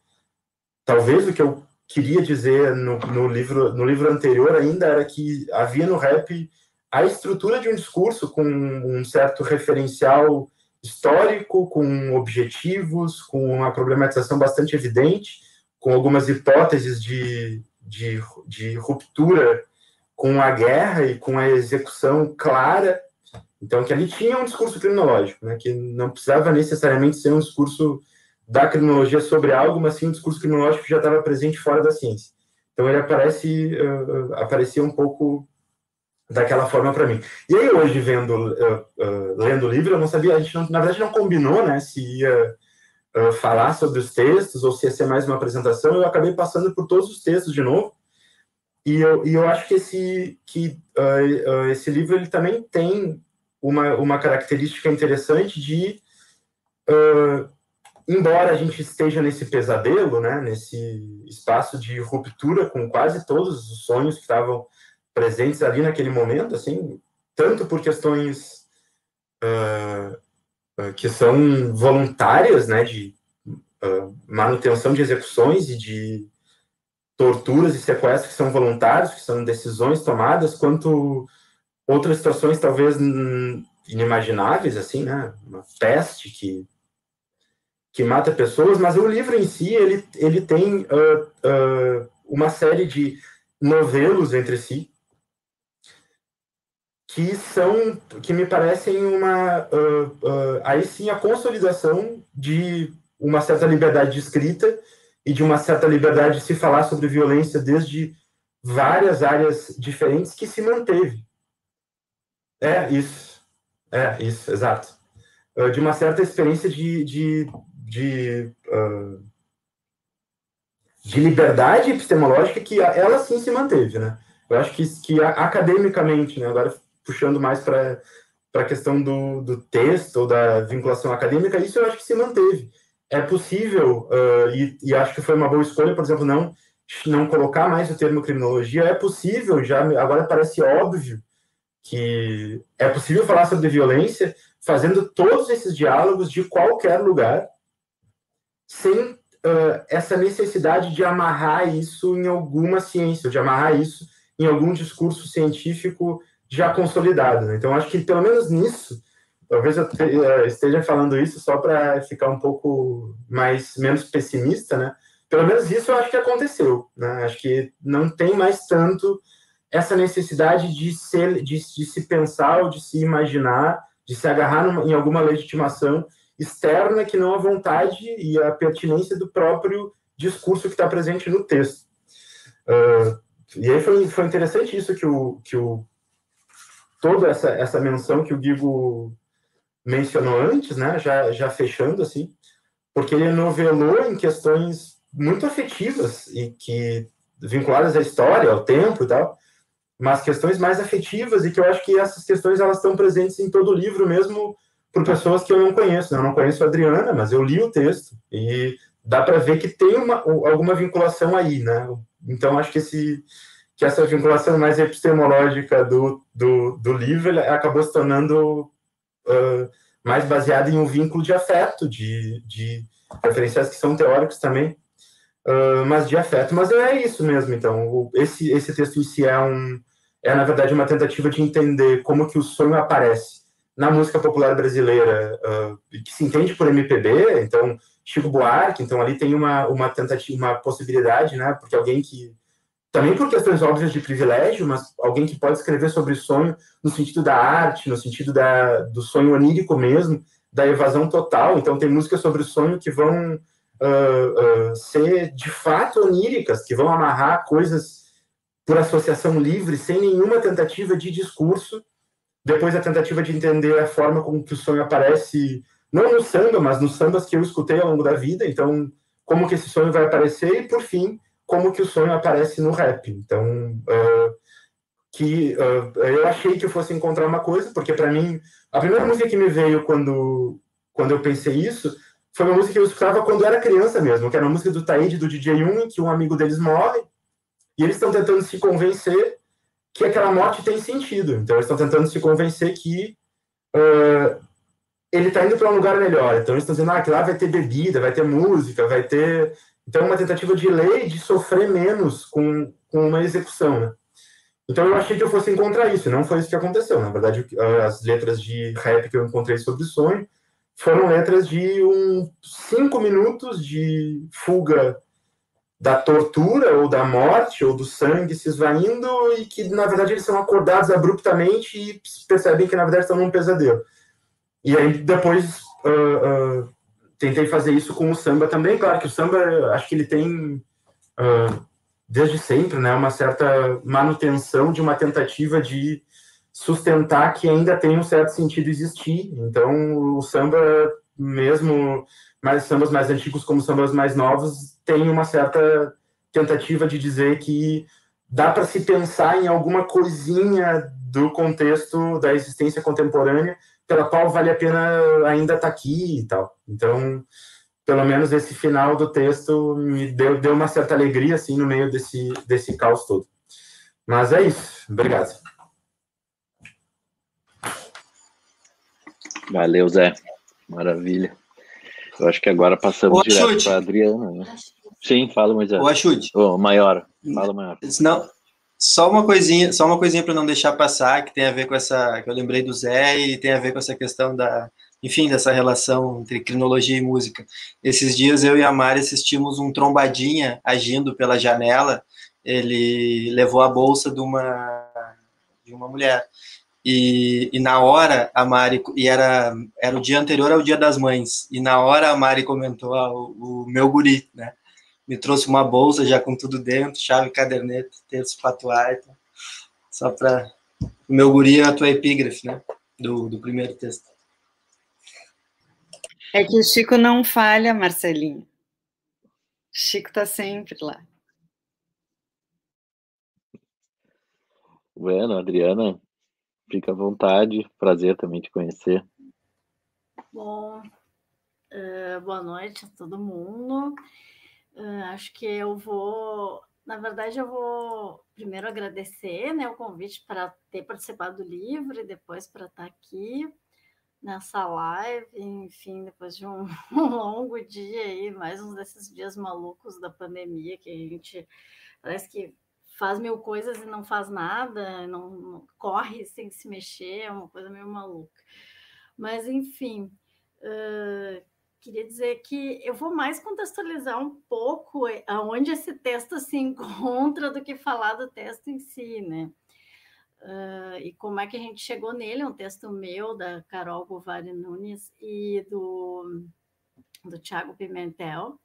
talvez o que eu queria dizer no, no, livro no livro anterior ainda era que havia no rap a estrutura de um discurso com um certo referencial histórico, com objetivos, com uma problematização bastante evidente, com algumas hipóteses de, de, de ruptura com a guerra e com a execução clara. Então, que ali tinha um discurso criminológico, né, que não precisava necessariamente ser um discurso da criminologia sobre algo, mas sim um discurso criminológico que já estava presente fora da ciência. Então, ele aparece, uh, aparecia um pouco daquela forma para mim. E aí, hoje, vendo, uh, uh, lendo o livro, eu não sabia, a gente, não, na verdade, não combinou né, se ia falar sobre os textos ou se ia ser mais uma apresentação. Eu acabei passando por todos os textos de novo e eu, e eu acho que esse, que, uh, uh, esse livro ele também tem uma, uma característica interessante de, uh, embora a gente esteja nesse pesadelo, né, nesse espaço de ruptura com quase todos os sonhos que estavam presentes ali naquele momento, assim, tanto por questões que são voluntárias, né, de manutenção de execuções e de torturas e sequestros que são voluntários, que são decisões tomadas, quanto outras situações talvez inimagináveis, assim, né? Uma peste que que mata pessoas, mas o livro em si ele, ele tem uh, uh, uma série de novelos entre si que são que me parecem uma uh, aí sim a consolidação de uma certa liberdade de escrita e de uma certa liberdade de se falar sobre violência desde várias áreas diferentes que se manteve. É isso. É isso, exato. Uh, de uma certa experiência de, de, de, uh, de liberdade epistemológica que ela sim se manteve, né? Eu acho que, que academicamente, né, agora puxando mais para a questão do, do texto ou da vinculação acadêmica, isso eu acho que se manteve. É possível, uh, e, e, acho que foi uma boa escolha, por exemplo, não, não colocar mais o termo criminologia, é possível, já agora parece óbvio que é possível falar sobre violência fazendo todos esses diálogos de qualquer lugar, sem uh, essa necessidade de amarrar isso em alguma ciência, de amarrar isso em algum discurso científico já consolidado. Né? Então, acho que pelo menos nisso Talvez eu esteja falando isso só para ficar um pouco mais menos pessimista, né? Pelo menos isso eu acho que aconteceu, né? Acho que não tem mais tanto essa necessidade de, ser, de, de se pensar ou de se imaginar, de se agarrar numa, em alguma legitimação externa que não a vontade e a pertinência do próprio discurso que está presente no texto. Uh, e aí foi, foi interessante isso que o, que o toda essa, essa menção que o Guigo mencionou antes, né, já, já fechando assim, porque ele novelou em questões muito afetivas e que vinculadas à história, ao tempo e tal, mas questões mais afetivas e que eu acho que essas questões elas estão presentes em todo o livro mesmo por pessoas que eu não conheço. Né? Eu não conheço a Adriana, mas eu li o texto e dá para ver que tem uma, alguma vinculação aí, né? Então acho que esse que essa vinculação mais epistemológica do, do, do livro acabou se tornando uh, mais baseada em um vínculo de afeto, de, de referenciais que são teóricos também, uh, mas de afeto. Mas é isso mesmo, então. Esse, esse texto em si é, um, é, na verdade, uma tentativa de entender como que o sonho aparece na música popular brasileira, uh, que se entende por MPB, então Chico Buarque, então ali tem uma, uma tentativa, uma possibilidade, né, porque alguém que também por questões óbvias de privilégio, mas alguém que pode escrever sobre sonho no sentido da arte, no sentido da, do sonho onírico mesmo, da evasão total. Então, tem músicas sobre o sonho que vão uh, uh, ser de fato oníricas, que vão amarrar coisas por associação livre, sem nenhuma tentativa de discurso. Depois, a tentativa de entender a forma como que o sonho aparece, não no samba, mas nos sambas que eu escutei ao longo da vida. Então, como que esse sonho vai aparecer e, por fim, como que o sonho aparece no rap. Então, uh, que uh, eu achei que eu fosse encontrar uma coisa, porque para mim, a primeira música que me veio quando, quando eu pensei isso foi uma música que eu escutava quando eu era criança mesmo, que era uma música do Taíde, do DJ 1, em que um amigo deles morre, e eles estão tentando se convencer que aquela morte tem sentido. Então, eles estão tentando se convencer que uh, ele está indo para um lugar melhor. Então, eles estão dizendo ah, que lá vai ter bebida, vai ter música, vai ter. Então, uma tentativa de lei de sofrer menos com, com uma execução. Né? Então, eu achei que eu fosse encontrar isso, não foi isso que aconteceu. Na verdade, as letras de rap que eu encontrei sobre sonho foram letras de um cinco minutos de fuga da tortura ou da morte ou do sangue se esvaindo e que na verdade eles são acordados abruptamente e percebem que na verdade estão num pesadelo. E aí depois uh, uh, tentei fazer isso com o samba também, claro que o samba acho que ele tem uh, desde sempre, né, uma certa manutenção de uma tentativa de sustentar que ainda tem um certo sentido existir. Então o samba mesmo mais sambas mais antigos como sambas mais novos tem uma certa tentativa de dizer que dá para se pensar em alguma coisinha do contexto da existência contemporânea pela qual vale a pena ainda estar tá aqui e tal. Então, pelo menos esse final do texto me deu, deu uma certa alegria assim no meio desse desse caos todo. Mas é isso. Obrigado. Valeu, Zé. Maravilha. Eu acho que agora passamos o direto para a Adriana. Né? Sim, fala, Moisés. O Achute. O maior. Fala, maior. Não, só uma coisinha, só uma coisinha para não deixar passar, que tem a ver com essa, que eu lembrei do Zé e tem a ver com essa questão da, enfim, dessa relação entre crinologia e música. Esses dias eu e a Mari assistimos um trombadinha agindo pela janela. Ele levou a bolsa de uma de uma mulher. E, e, na hora a Mari e era era o dia anterior ao Dia das Mães e na hora a Mari comentou ah, o, o, meu guri né me trouxe uma bolsa já com tudo dentro chave caderneta texto patuar então, só para o meu guri é a tua epígrafe né? Do, do primeiro texto. É que o Chico não falha Marcelinho. Chico tá sempre lá. Bueno, Adriana, Fica à vontade, prazer também te conhecer. Bom, uh, boa noite a todo mundo. Uh, acho que eu vou, na verdade, eu vou primeiro agradecer né, o convite para ter participado do livro e depois para estar aqui nessa live, enfim, depois de um, um longo dia aí, mais um desses dias malucos da pandemia que a gente parece que faz mil coisas e não faz nada, não, não, corre sem se mexer, é uma coisa meio maluca. Mas, enfim, uh, queria dizer que eu vou mais contextualizar um pouco aonde esse texto se encontra do que falar do texto em si, né? Uh, e como é que a gente chegou nele, um texto meu, da Carol Bovari Nunes e do, do Tiago Pimentel.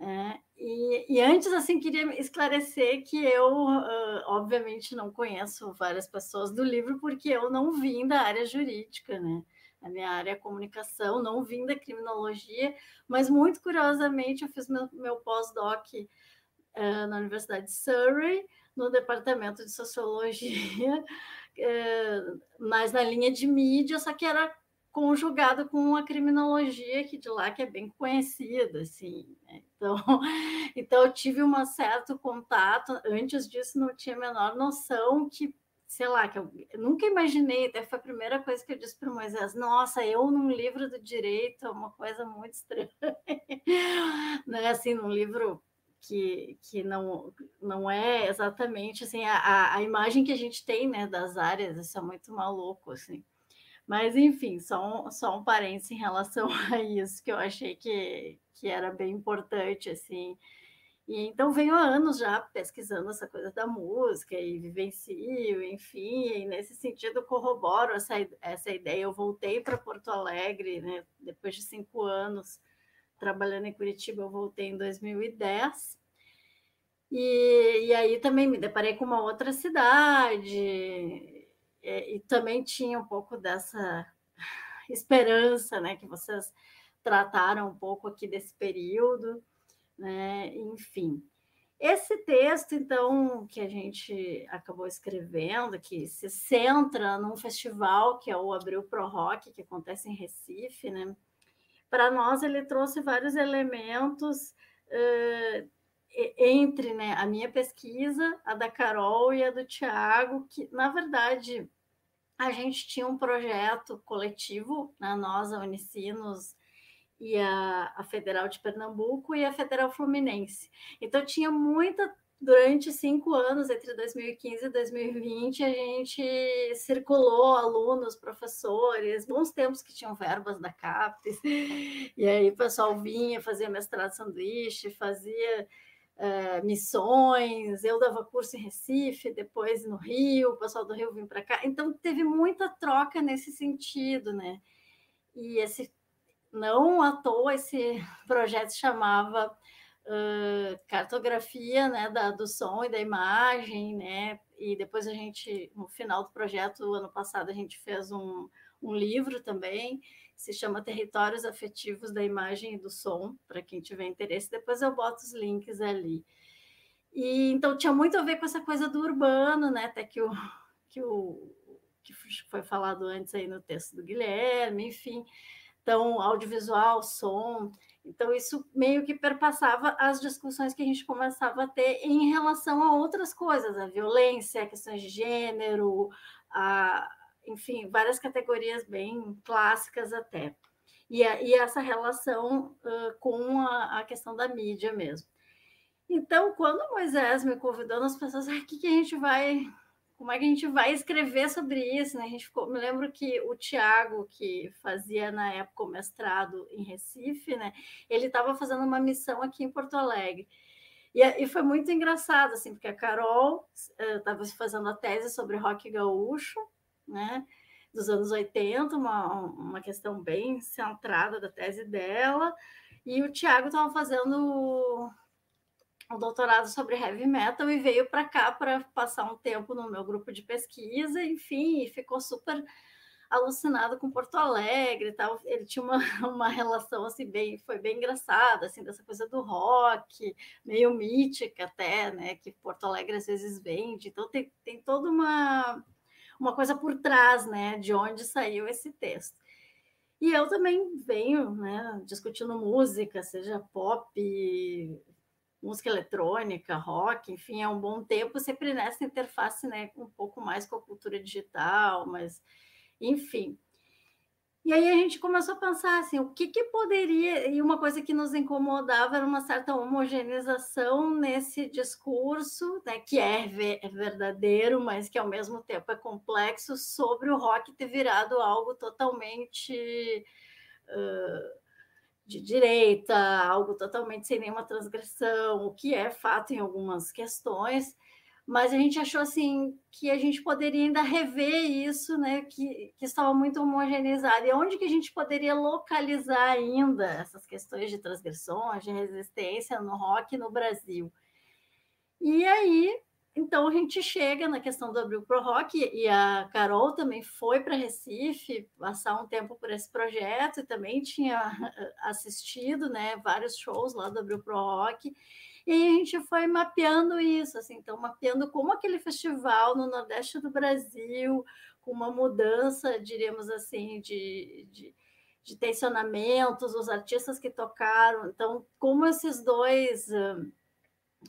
É, e, e, antes, assim, queria esclarecer que eu, uh, obviamente, não conheço várias pessoas do livro, porque eu não vim da área jurídica, né? A minha área é comunicação, não vim da criminologia, mas muito curiosamente eu fiz meu, meu pós-doc uh, na Universidade de Surrey, no departamento de sociologia, uh, mas na linha de mídia, só que era conjugado com a criminologia que de lá que é bem conhecida, assim. Né? Então, então eu tive um certo contato. Antes disso, não tinha a menor noção que, sei lá, que eu, eu nunca imaginei. Até foi a primeira coisa que eu disse para o Moisés: Nossa, eu num livro do direito é uma coisa muito estranha, né? Assim, num livro que, que não, não é exatamente assim a, a imagem que a gente tem né, das áreas, isso é muito maluco, assim. Mas, enfim, só um, só um parênteses em relação a isso, que eu achei que, que era bem importante, assim. E então venho há anos já pesquisando essa coisa da música e vivencio, enfim, e nesse sentido corroboro essa, essa ideia. Eu voltei para Porto Alegre, né, depois de cinco anos trabalhando em Curitiba, eu voltei em 2010. E, e aí também me deparei com uma outra cidade, é, e também tinha um pouco dessa esperança, né, que vocês trataram um pouco aqui desse período, né, enfim. Esse texto, então, que a gente acabou escrevendo, que se centra num festival que é o Abril Pro Rock, que acontece em Recife, né? Para nós, ele trouxe vários elementos uh, entre né, a minha pesquisa, a da Carol e a do Tiago, que, na verdade, a gente tinha um projeto coletivo, né, nós, a Unicinos, e a, a Federal de Pernambuco e a Federal Fluminense. Então, tinha muita durante cinco anos, entre 2015 e 2020, a gente circulou alunos, professores, bons tempos que tinham verbas da CAPES, e aí o pessoal vinha, fazia mestrado sanduíche, fazia é, missões, eu dava curso em Recife, depois no Rio, o pessoal do Rio vinha para cá, então teve muita troca nesse sentido, né? E esse não à toa esse projeto chamava uh, cartografia né, da, do som e da imagem, né? E depois a gente, no final do projeto, ano passado, a gente fez um, um livro também, se chama Territórios Afetivos da Imagem e do Som, para quem tiver interesse, depois eu boto os links ali. E então tinha muito a ver com essa coisa do urbano, né? Até que o que o que foi falado antes aí no texto do Guilherme, enfim. Então, audiovisual, som, então, isso meio que perpassava as discussões que a gente começava a ter em relação a outras coisas, a violência, questões de gênero, a, enfim, várias categorias bem clássicas até. E, a, e essa relação uh, com a, a, questão da mídia mesmo. Então, quando Moisés me convidou, nós pensamos, ah, o que, que a gente vai como é que a gente vai escrever sobre isso, né? A gente ficou, me lembro que o Tiago, que fazia na época o mestrado em Recife, né? Ele estava fazendo uma missão aqui em Porto Alegre. E, e foi muito engraçado, assim, porque a Carol estava uh, fazendo a tese sobre rock gaúcho, né? Dos anos 80, uma, uma questão bem centrada da tese dela, e o Tiago estava fazendo um doutorado sobre heavy metal e veio para cá para passar um tempo no meu grupo de pesquisa, enfim, e ficou super alucinado com Porto Alegre e tal. Ele tinha uma, uma relação assim bem, foi bem engraçada, assim, dessa coisa do rock, meio mítica até, né, que Porto Alegre às vezes vende. Então tem, tem toda uma uma coisa por trás, né, de onde saiu esse texto. E eu também venho, né, discutindo música, seja pop, música eletrônica, rock, enfim, há um bom tempo, sempre nessa interface, né, um pouco mais com a cultura digital, mas, enfim. E aí a gente começou a pensar assim, o que, que poderia, e uma coisa que nos incomodava era uma certa homogeneização nesse discurso, né, que é, é verdadeiro, mas que ao mesmo tempo é complexo, sobre o rock ter virado algo totalmente... Uh, de direita, algo totalmente sem nenhuma transgressão, o que é fato em algumas questões, mas a gente achou assim que a gente poderia ainda rever isso, né, que, que estava muito homogeneizado, e onde que a gente poderia localizar ainda essas questões de transgressões, de resistência no rock no Brasil. E aí então a gente chega na questão do Abril Pro Rock e a Carol também foi para Recife passar um tempo por esse projeto e também tinha assistido, né, vários shows lá do Abril Pro Rock. E a gente foi mapeando isso, assim, então mapeando como aquele festival no Nordeste do Brasil, com uma mudança, diríamos assim, de, de, de tensionamentos, os artistas que tocaram, então como esses dois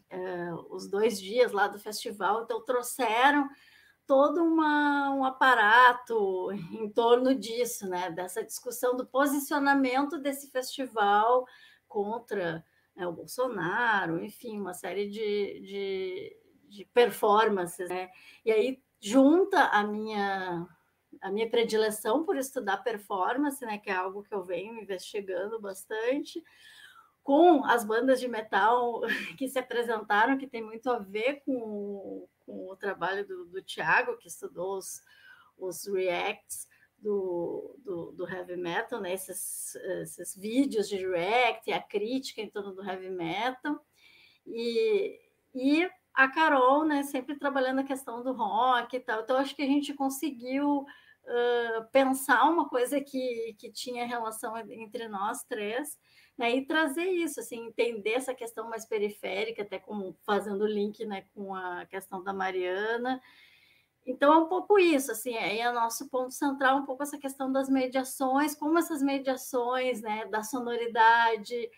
é, os dois dias lá do festival, então trouxeram todo uma, um aparato em torno disso, né? Dessa discussão do posicionamento desse festival contra né, o Bolsonaro, enfim, uma série de, de, de performances, né? E aí junta a minha a minha predileção por estudar performance, né, que é algo que eu venho investigando bastante, com as bandas de metal que se apresentaram, que tem muito a ver com, com o trabalho do, do Thiago, que estudou os, os reacts do, do, do, heavy metal, né? esses, esses vídeos de react, a crítica em torno do heavy metal. E, e a Carol, né, sempre trabalhando a questão do rock e tal. Então, acho que a gente conseguiu uh, pensar uma coisa que, que tinha relação entre nós três né, e trazer isso, assim, entender essa questão mais periférica, até como fazendo link né, com a questão da Mariana. Então é um pouco isso, assim, aí é nosso ponto central, um pouco essa questão das mediações, como essas mediações, né, da sonoridade,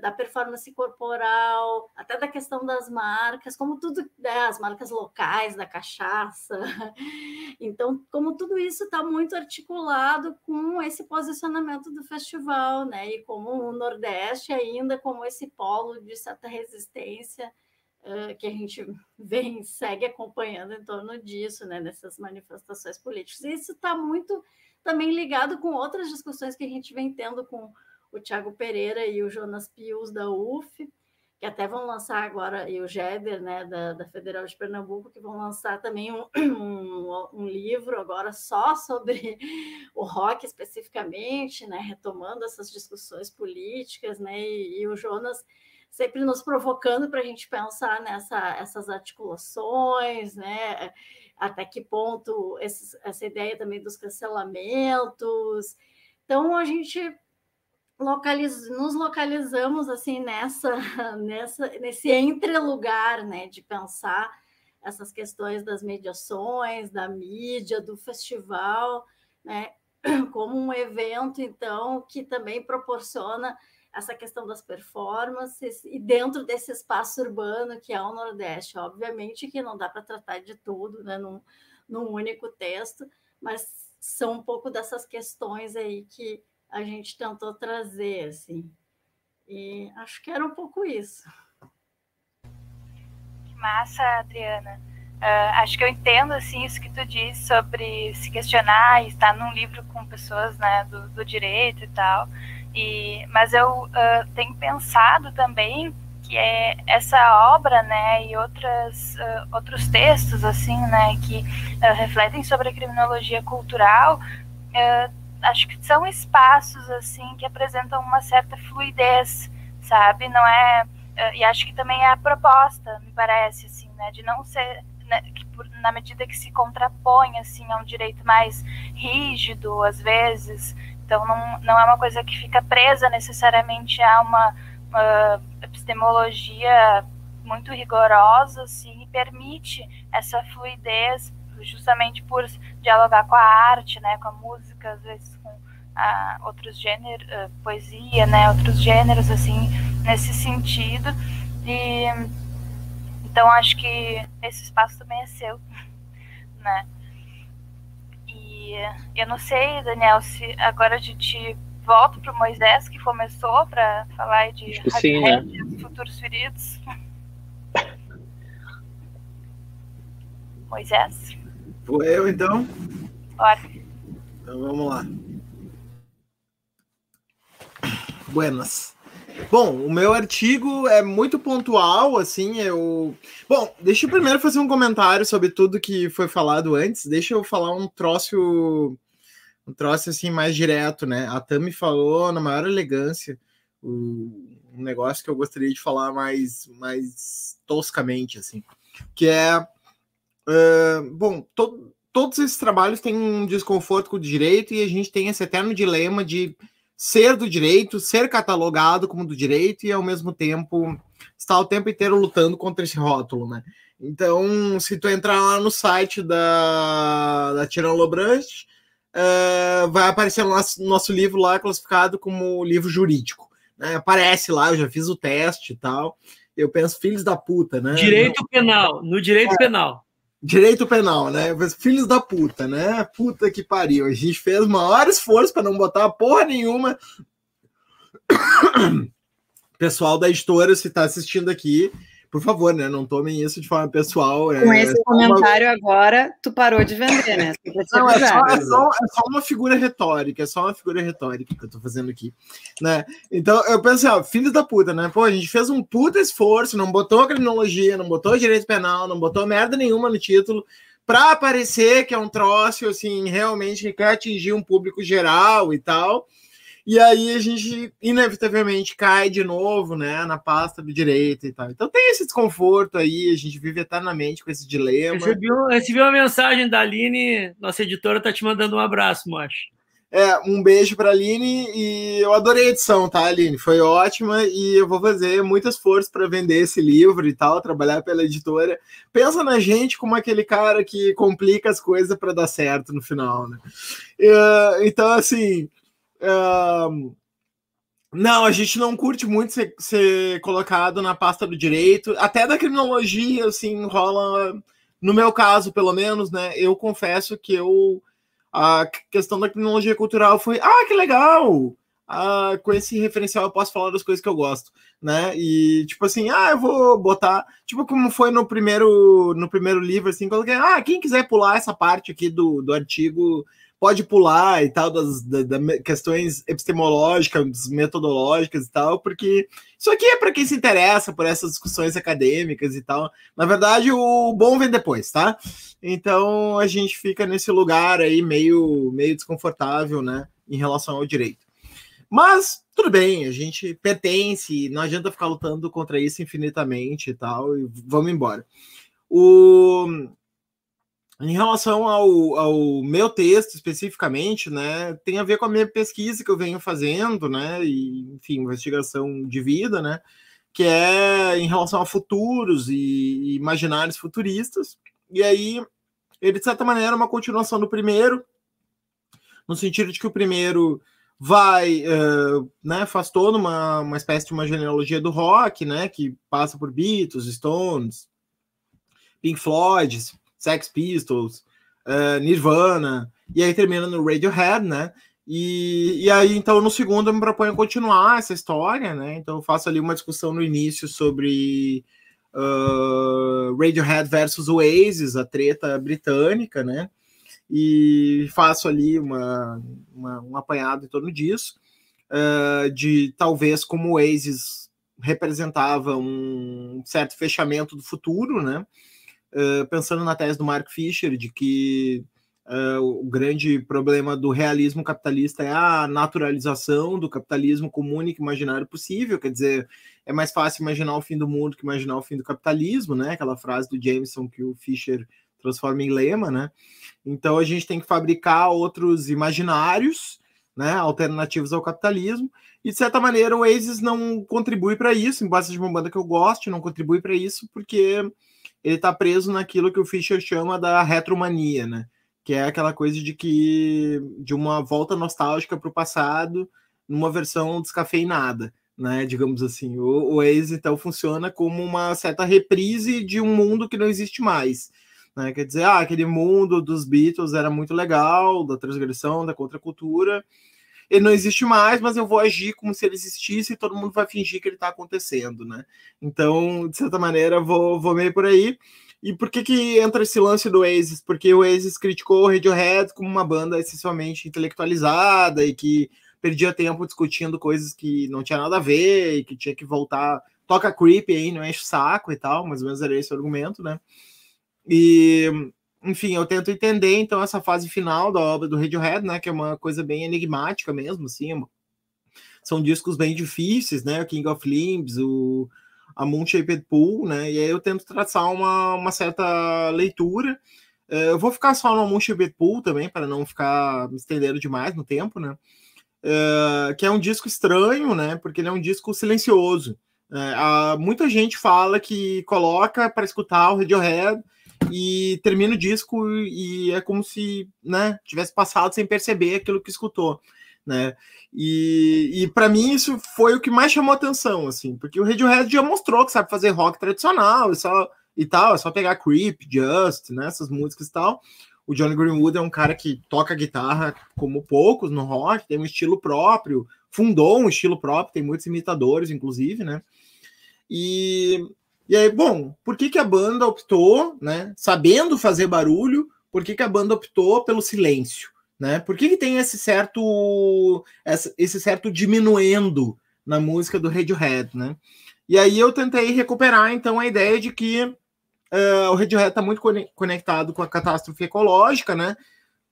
da performance corporal, até da questão das marcas, como tudo, né, as marcas locais da cachaça. Então, como tudo isso está muito articulado com esse posicionamento do festival, né? E como o Nordeste ainda como esse polo de certa resistência uh, que a gente vem segue acompanhando em torno disso, né? Nessas manifestações políticas. E isso está muito também ligado com outras discussões que a gente vem tendo com o Tiago Pereira e o Jonas Pius da UF, que até vão lançar agora, e o Jeder, né, da, da Federal de Pernambuco, que vão lançar também um, um, um, livro agora só sobre o rock especificamente, né, retomando essas discussões políticas, né, e, e o Jonas sempre nos provocando para a gente pensar nessa essas articulações, né, até que ponto esses, essa ideia também dos cancelamentos. Então, a gente localiz, nos localizamos assim nessa, nessa nesse entrelugar, né, de pensar essas questões das mediações, da mídia, do festival, né, como um evento então que também proporciona essa questão das performances e dentro desse espaço urbano que é o Nordeste, obviamente que não dá para tratar de tudo, né, num, num único texto, mas são um pouco dessas questões aí que a gente tentou trazer, assim. E acho que era um pouco isso. Que massa, Adriana. Uh, acho que eu entendo assim isso que tu disse sobre se questionar e estar num livro com pessoas né, do, do direito e tal. E, mas eu uh, tenho pensado também que é essa obra, né, e outras, uh, outros textos assim, né, que refletem sobre a criminologia cultural, acho que são espaços assim que apresentam uma certa fluidez, sabe? Não é eh, e acho que também é a proposta, me parece assim, né, de não ser né, que por, na medida que se contrapõe assim a um direito mais rígido às vezes, então não, não é uma coisa que fica presa necessariamente a uma, uma epistemologia muito rigorosa, assim, e permite essa fluidez justamente por dialogar com a arte, né, com a música, às vezes com ah, outros gêneros, ah, poesia, né, outros gêneros assim nesse sentido. E então acho que esse espaço também é seu, né? E eu não sei, Daniel, se agora a gente volta para o Moisés que começou para falar de sim, né? futuros feridos. Moisés? Vou eu, então? Bora. Então vamos lá. Buenas. Bom, o meu artigo é muito pontual, assim, eu... Bom, deixa eu primeiro fazer um comentário sobre tudo que foi falado antes, deixa eu falar um troço, um troço, assim, mais direto, né? A Tami falou na maior elegância um negócio que eu gostaria de falar mais, mais toscamente, assim, que é Uh, bom, to, todos esses trabalhos têm um desconforto com o direito e a gente tem esse eterno dilema de ser do direito, ser catalogado como do direito e ao mesmo tempo estar o tempo inteiro lutando contra esse rótulo, né? Então, se tu entrar lá no site da, da Tirão Lobranche, uh, vai aparecer o nosso, nosso livro lá classificado como livro jurídico. Né? Aparece lá, eu já fiz o teste e tal. Eu penso, filhos da puta, né? Direito Não. penal, no direito é. penal. Direito penal, né? Filhos da puta, né? Puta que pariu. A gente fez o maior esforço para não botar porra nenhuma. Pessoal da editora, se está assistindo aqui, por favor, né? Não tomem isso de forma pessoal. É Com é, esse comentário uma... agora, tu parou de vender, né? Não, é só, é, só, é só, uma figura retórica, é só uma figura retórica que eu tô fazendo aqui, né? Então, eu pensei, ó, filho da puta, né? Pô, a gente fez um puta esforço, não botou criminologia, não botou direito penal, não botou merda nenhuma no título, para parecer que é um troço, assim, realmente que quer atingir um público geral e tal. E aí a gente inevitavelmente cai de novo, né, na pasta do direito e tal. Então tem esse desconforto aí, a gente vive eternamente com esse dilema. Recebi, recebi uma mensagem da Aline, nossa editora tá te mandando um abraço, macho. É, um beijo para a Aline e eu adorei a edição, tá, Aline? Foi ótima e eu vou fazer muito esforço para vender esse livro e tal, trabalhar pela editora. Pensa na gente como aquele cara que complica as coisas para dar certo no final, né? então, assim, Não, a gente não curte muito ser, ser, colocado na pasta do direito, até da criminologia, assim, rola. No meu caso, pelo menos, né? Eu confesso que eu. A questão da criminologia cultural foi. Ah, que legal! Ah, com esse referencial eu posso falar das coisas que eu gosto, né? E tipo assim, ah, eu vou botar, tipo como foi no primeiro no primeiro livro assim, coloquei, ah, quem quiser pular essa parte aqui do, do artigo pode pular e tal, das, das, das, questões epistemológicas, metodológicas e tal, porque isso aqui é para quem se interessa por essas discussões acadêmicas e tal. Na verdade, o bom vem depois, tá? Então a gente fica nesse lugar aí meio, meio desconfortável, né, em relação ao direito. Mas tudo bem, a gente pertence, não adianta ficar lutando contra isso infinitamente e tal, e vamos embora. O, em relação ao, ao meu texto especificamente, né, tem a ver com a minha pesquisa que eu venho fazendo, né, e, enfim, investigação de vida, né, que é em relação a futuros e imaginários futuristas. E aí, ele, de certa maneira, é uma continuação do primeiro, no sentido de que o primeiro vai, uh, né, faz toda uma, uma espécie de uma genealogia do rock, né, que passa por Beatles, Stones, Pink Floyd, Sex Pistols, uh, Nirvana, e aí termina no Radiohead, né? E, e aí, então, no segundo, eu me proponho continuar essa história, né? Então, eu faço ali uma discussão no início sobre uh, Radiohead versus Oasis, a treta britânica, né? E faço ali uma, uma um apanhado em torno disso, uh, de talvez como Oasis representava um certo fechamento do futuro, né? Uh, pensando na tese do Mark Fisher, de que uh, o grande problema do realismo capitalista é a naturalização do capitalismo como único imaginário possível, quer dizer, é mais fácil imaginar o fim do mundo que imaginar o fim do capitalismo, né? Aquela frase do Jameson que o Fisher transforma em lema, né? Então a gente tem que fabricar outros imaginários, né, alternativos ao capitalismo, e de certa maneira o Oasis não contribui para isso, embora seja uma banda que eu goste, não contribui para isso, porque ele está preso naquilo que o Fischer chama da retromania, né? Que é aquela coisa de que de uma volta nostálgica para o passado numa versão descafeinada, né? Digamos assim. O, o ex então funciona como uma certa reprise de um mundo que não existe mais. Né? Quer dizer, ah, aquele mundo dos Beatles era muito legal, da transgressão, da contracultura. Ele não existe mais, mas eu vou agir como se ele existisse e todo mundo vai fingir que ele está acontecendo, né? Então, de certa maneira, vou, vou meio por aí. E por que que entra esse lance do Oasis? Porque o Oasis criticou o Radiohead como uma banda essencialmente intelectualizada e que perdia tempo discutindo coisas que não tinha nada a ver e que tinha que voltar. Toca creepy aí, não enche o saco e tal, mais ou menos era esse o argumento, né? E enfim, eu tento entender então essa fase final da obra do Radiohead, né, que é uma coisa bem enigmática mesmo, assim, são discos bem difíceis, né, King of Limbs, o a Moon Shaped Pool, né, e aí eu tento traçar uma, uma certa leitura. Eh, eu vou ficar só no Moon Shaped Pool também, para não ficar me estendendo demais no tempo, né, uh, que é um disco estranho, né, porque ele é um disco silencioso. Uh, muita gente fala que coloca para escutar o Radiohead e termina o disco e é como se né, tivesse passado sem perceber aquilo que escutou. Né? E, e para mim isso foi o que mais chamou atenção, assim, porque o Radiohead já mostrou que sabe fazer rock tradicional e, só, e tal, é só pegar Creep, Just, né, essas músicas e tal. O Johnny Greenwood é um cara que toca guitarra como poucos no rock, tem um estilo próprio, fundou um estilo próprio, tem muitos imitadores, inclusive, né? E, e aí, bom, por que, que a banda optou, né, sabendo fazer barulho, por que, que a banda optou pelo silêncio? Né? Por que, que tem esse certo esse certo diminuendo na música do Radiohead, né? E aí eu tentei recuperar então a ideia de que uh, o Radiohead está muito conectado com a catástrofe ecológica, né?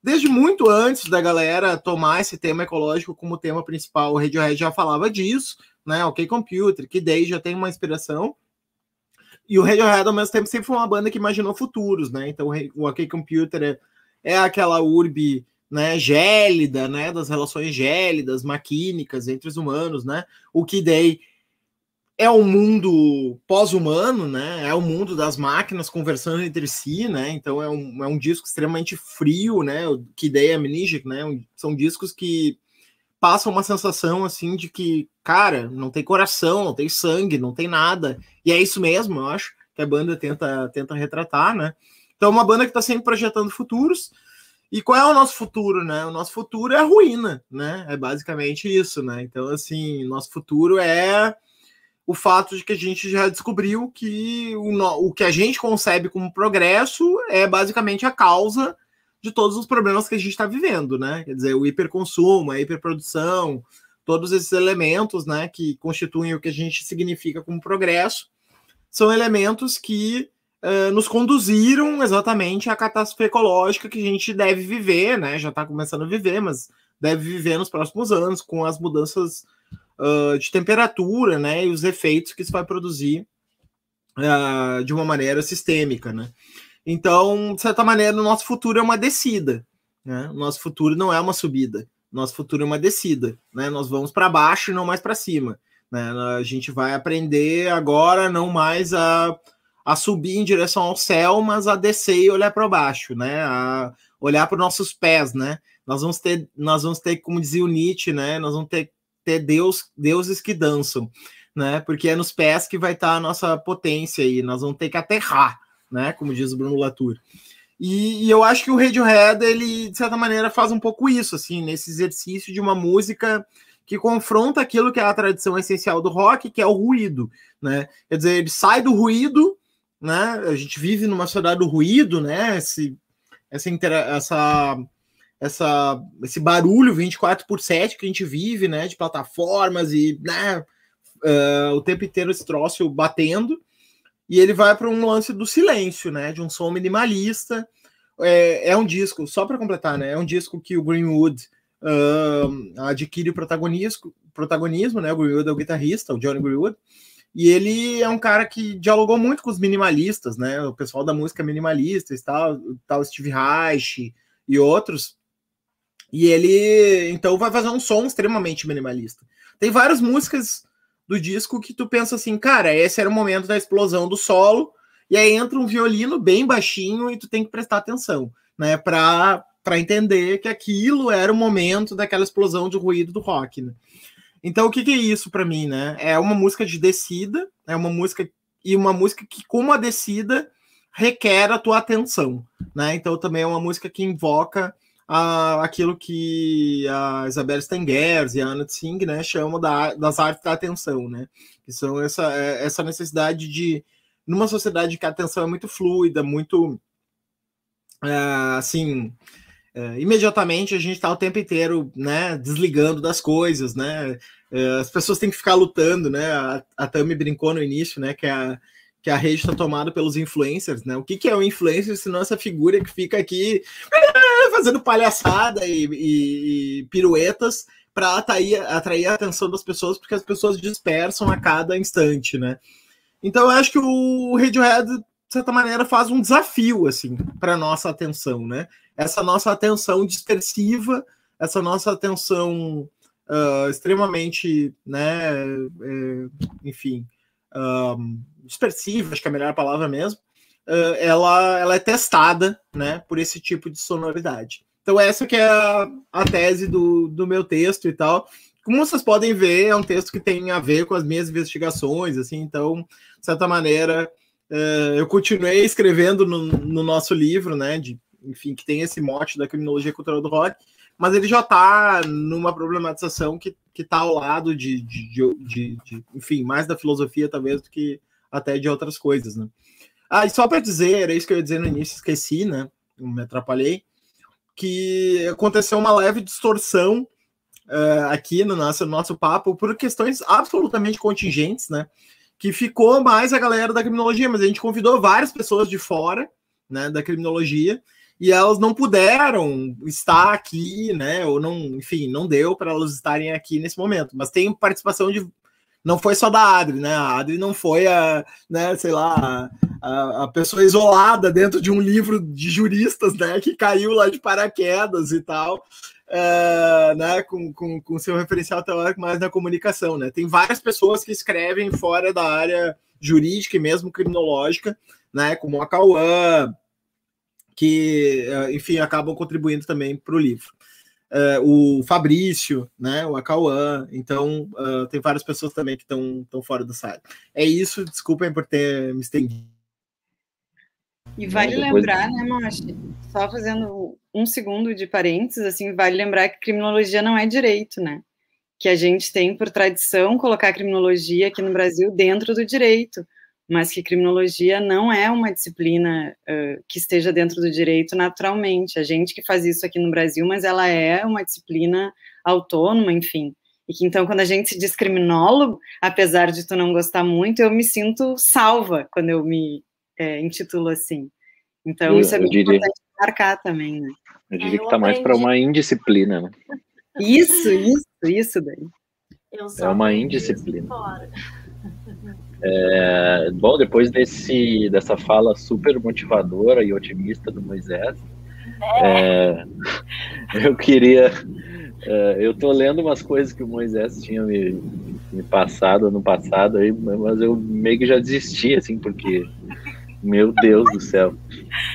Desde muito antes da galera tomar esse tema ecológico como tema principal, o Radiohead já falava disso, né? Ok Computer, que daí já tem uma inspiração. E o Radiohead, ao mesmo tempo, sempre foi uma banda que imaginou futuros, né? Então, o OK Computer é, é aquela urbe né, gélida, né, das relações gélidas, maquínicas entre os humanos, né? O que é o um mundo pós-humano, né? É o um mundo das máquinas conversando entre si, né? Então é um, é um disco extremamente frio, né? O que daí é Amnesic, né? São discos que passa uma sensação assim de que, cara, não tem coração, não tem sangue, não tem nada. E é isso mesmo, eu acho, que a banda tenta, tenta retratar, né? Então, uma banda que está sempre projetando futuros. E qual é o nosso futuro, né? O nosso futuro é a ruína, né? É basicamente isso, né? Então, assim, nosso futuro é o fato de que a gente já descobriu que o, o que a gente concebe como progresso é basicamente a causa de todos os problemas que a gente está vivendo, né? Quer dizer, o hiperconsumo, a hiperprodução, todos esses elementos, né, que constituem o que a gente significa como progresso, são elementos que uh, nos conduziram exatamente à catástrofe ecológica que a gente deve viver, né? Já está começando a viver, mas deve viver nos próximos anos com as mudanças uh, de temperatura, né, e os efeitos que isso vai produzir uh, de uma maneira sistêmica, né. Então, de certa maneira, o nosso futuro é uma descida, né? O nosso futuro não é uma subida, nosso futuro é uma descida, né? Nós vamos para baixo e não mais para cima, né? A gente vai aprender agora não mais a, a subir em direção ao céu, mas a descer e olhar para baixo, né? A olhar para os nossos pés, né? Nós vamos ter, nós vamos ter, como dizia o Nietzsche, né? Nós vamos ter ter Deus, deuses que dançam, né? Porque é nos pés que vai estar tá a nossa potência aí, nós vamos ter que aterrar, né? Como diz o Bruno Latour. E, e, eu acho que o Radiohead, ele, de certa maneira, faz um pouco isso, assim, nesse exercício de uma música que confronta aquilo que é a tradição essencial do rock, que é o ruído, né? Quer dizer, ele sai do ruído, né? A gente vive numa sociedade do ruído, né? Esse, essa, essa essa, esse barulho 24 por 7 que a gente vive, né, de plataformas e né, uh, o tempo inteiro esse troço batendo, e ele vai para um lance do silêncio, né, de um som minimalista. É, é um disco, só para completar, né, é um disco que o Greenwood uh, adquire o protagonismo, protagonismo, né, o Greenwood é o guitarrista, o Johnny Greenwood, e ele é um cara que dialogou muito com os minimalistas, né, o pessoal da música minimalista, tal, tal Steve Reich e outros, e ele então vai fazer um som extremamente minimalista. Tem várias músicas do disco que tu pensa assim, cara, esse era o momento da explosão do solo, e aí entra um violino bem baixinho e tu tem que prestar atenção, né, para para entender que aquilo era o momento daquela explosão de ruído do rock, né? Então o que, que é isso para mim, né? É uma música de descida, é uma música e uma música que como a descida requer a tua atenção, né? Então também é uma música que invoca a, aquilo que a Isabel Stengers e a Anna Tsing né, chamam da, das artes da atenção, né? Que são essa, é, essa necessidade de, numa sociedade que a atenção é muito fluida, muito é, assim. É, imediatamente a gente está o tempo inteiro né, desligando das coisas, né? As pessoas têm que ficar lutando, né? A, a Tami brincou no início, né? Que a, que a rede está tomada pelos influencers, né? O que, que é o um influencer se não essa figura que fica aqui ah, fazendo palhaçada e, e, e piruetas para atrair, atrair a atenção das pessoas, porque as pessoas dispersam a cada instante, né? Então eu acho que o Radiohead, de certa maneira, faz um desafio assim para nossa atenção, né? Essa nossa atenção dispersiva, essa nossa atenção uh, extremamente, né? É, enfim. Um, dispersiva, acho que é a melhor palavra mesmo, uh, ela, ela é testada né, por esse tipo de sonoridade. Então, essa que é a, a tese do, do meu texto e tal. Como vocês podem ver, é um texto que tem a ver com as minhas investigações, assim, então, de certa maneira, uh, eu continuei escrevendo no, no nosso livro, né, de, enfim, que tem esse mote da criminologia cultural do rock, mas ele já está numa problematização que está ao lado de, de, de, de, enfim, mais da filosofia, talvez, do que até de outras coisas, né? Ah, e só para dizer, era isso que eu ia dizer no início, esqueci, né? Me atrapalhei, que aconteceu uma leve distorção uh, aqui no nosso, no nosso papo por questões absolutamente contingentes, né? Que ficou mais a galera da criminologia, mas a gente convidou várias pessoas de fora, né, da criminologia, e elas não puderam estar aqui, né? Ou não, enfim, não deu para elas estarem aqui nesse momento. Mas tem participação de não foi só da Adri, né? A Adri não foi a, né, sei lá, a, a, pessoa isolada dentro de um livro de juristas, né, que caiu lá de paraquedas e tal, é, né, com, com, com seu referencial teórico mais na comunicação, né? Tem várias pessoas que escrevem fora da área jurídica e mesmo criminológica, né, como a Cauã, que, é, enfim, acabam contribuindo também para o livro. uh, o Fabrício, né, o Acauã, então uh, tem várias pessoas também que estão fora do site. É isso, desculpem por ter me estendido. E vale lembrar, né, Mochi, só fazendo um segundo de parênteses, assim, vale lembrar que criminologia não é direito, né? Que a gente tem por tradição colocar criminologia aqui no Brasil dentro do direito mas que criminologia não é uma disciplina uh, que esteja dentro do direito naturalmente. A gente que faz isso aqui no Brasil, mas ela é uma disciplina autônoma, enfim. E que então, quando a gente se diz criminólogo, apesar de tu não gostar muito, eu me sinto salva quando eu me é, intitulo assim. Então, eu, isso é muito diria, importante marcar também, né? Eu diria é, que está mais para uma indisciplina, né? Isso, isso, isso daí. É uma indisciplina. É, bom, depois desse, dessa fala super motivadora e otimista do Moisés, é, eu queria. É, eu tô lendo umas coisas que o Moisés tinha me, me passado ano passado, aí, mas eu meio que já desisti, assim, porque. Meu Deus do céu.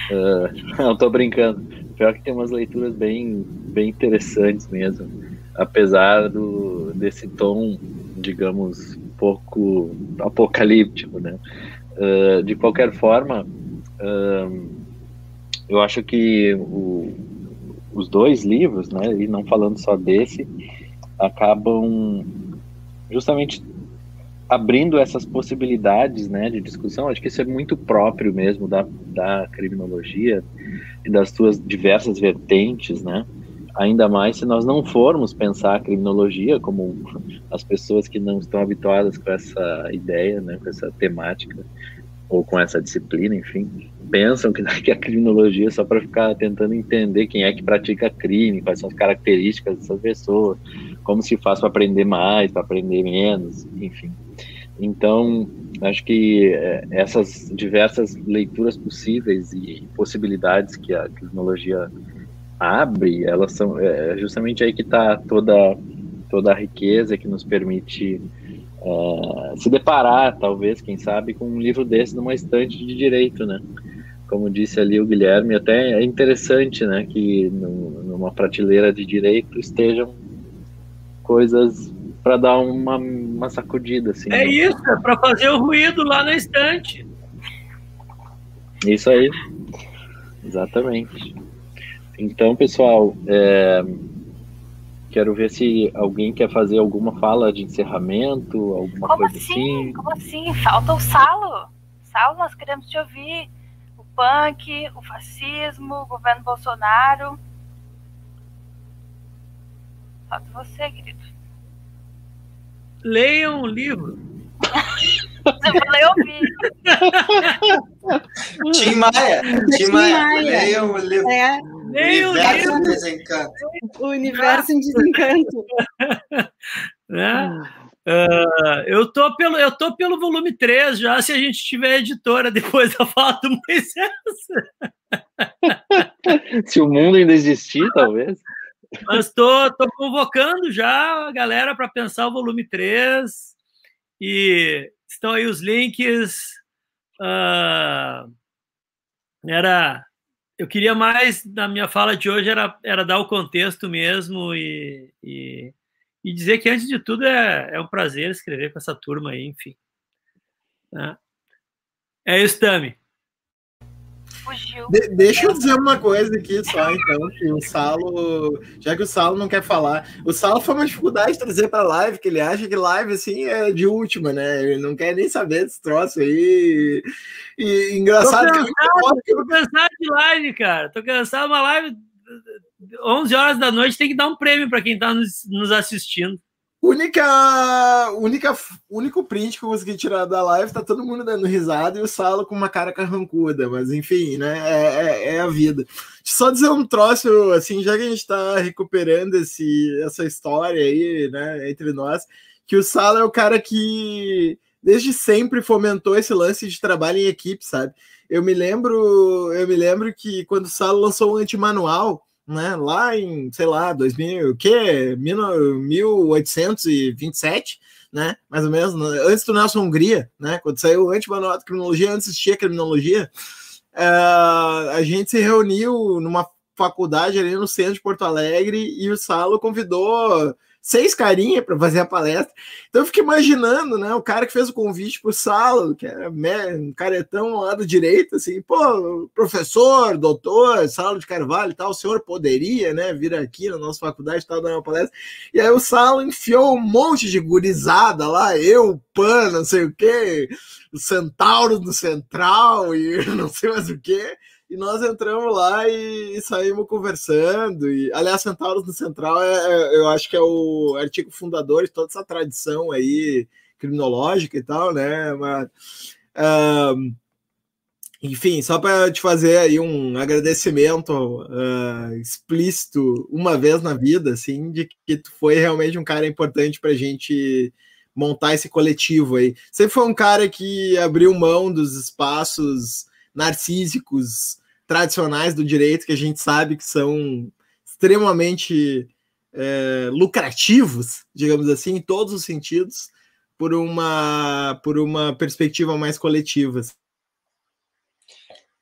Uh, não, tô brincando. Pior que tem umas leituras bem, bem interessantes mesmo. Apesar do, desse tom, digamos, pouco apocalíptico, né? Uh, de qualquer forma, uh, eu acho que o, os dois livros, né, e não falando só desse, acabam justamente abrindo essas possibilidades, né, de discussão. Acho que isso é muito próprio mesmo da, da criminologia e das suas diversas vertentes, né? Ainda mais se nós não formos pensar a criminologia como as pessoas que não estão habituadas com essa ideia, né, com essa temática ou com essa disciplina, enfim, pensam que, a criminologia é só para ficar tentando entender quem é que pratica crime, quais são as características dessa pessoa, como se faz para aprender mais, para aprender menos, enfim. Então, acho que é, essas diversas leituras possíveis e possibilidades que a criminologia abre, elas são é justamente aí que está toda toda a riqueza que nos permite uh, se deparar, talvez, quem sabe, com um livro desse numa estante de direito, né? Como disse ali o Guilherme, até é interessante, né, que no, numa prateleira de direito estejam coisas para dar uma, uma sacudida, assim. É né? isso, é para fazer o ruído lá na estante. Isso aí, exatamente. Então, pessoal, é, quero ver se alguém quer fazer alguma fala de encerramento, alguma Como coisa assim? assim. Como assim? Falta o Salo. Salo, nós queremos te ouvir. O punk, o fascismo, o governo Bolsonaro. Falta você, querido. Leiam o livro. Eu falei ouvir. Tim Maia. Tim Maia. Leiam o livro. É. O universo em desencanto. O universo em desencanto. né? Uh, eu, tô pelo, eu tô pelo volume 3 já, se a gente tiver editora depois da fala do Moisés. se o mundo ainda existir, talvez. Mas tô, tô convocando já a galera para pensar o volume 3 e estão aí os links. Uh, era eu queria mais, na minha fala de hoje, era, era dar o contexto mesmo e, e, e dizer que, antes de tudo, é, é um prazer escrever com essa turma aí, enfim. Né? É isso, Tami. Fugiu. De, deixa eu dizer uma coisa aqui só, então, que o Salo, já que o Salo não quer falar, o Salo foi uma dificuldade de trazer para live, que ele acha que live assim é de última, né? Ele não quer nem saber desse troço aí. E engraçado tô cansado, que eu... tô cansado de live, cara. Tô cansado uma live 11 horas da noite tem que dar um prêmio para quem está nos, nos assistindo. Única, única, único print que eu consegui tirar da live, tá todo mundo dando risada e o Salo com uma cara carrancuda, mas enfim, né? É, é, é, a vida. Só dizer um troço, assim, já que a gente tá recuperando esse, essa história aí, né, entre nós, que o Salo é o cara que desde sempre fomentou esse lance de trabalho em equipe, sabe? Eu me lembro, eu me lembro que quando o Salo lançou o antimanual, né? Lá em, sei lá, 2000, o quê? 1827, né? Mais ou menos, antes do Nelson Hungria, né? Quando saiu o Antimanual de Criminologia, antes existia criminologia, uh, a gente se reuniu numa faculdade ali no centro de Porto Alegre e o Salo convidou seis carinhas para fazer a palestra. Então eu fico imaginando, né, o cara que fez o convite para o Salo, que era um caretão lá do direito, assim, pô, professor, doutor, Salo de Carvalho e tal, o senhor poderia, né, vir aqui na nossa faculdade e tal, dar uma palestra. E aí o Salo enfiou um monte de gurizada lá, eu, Pan, não sei o quê, o Centauro do Central e não sei mais o quê. E nós entramos lá e, e saímos conversando. E, aliás, Centauros no Central, é, é, eu acho que é o artigo fundador de toda essa tradição aí criminológica e tal, né? Mas, enfim, só para te fazer aí um agradecimento uh, explícito uma vez na vida, assim, de que tu foi realmente um cara importante para a gente montar esse coletivo aí. Você foi um cara que abriu mão dos espaços narcísicos tradicionais do direito que a gente sabe que são extremamente é, lucrativos, digamos assim, em todos os sentidos, por uma, por uma perspectiva mais coletiva.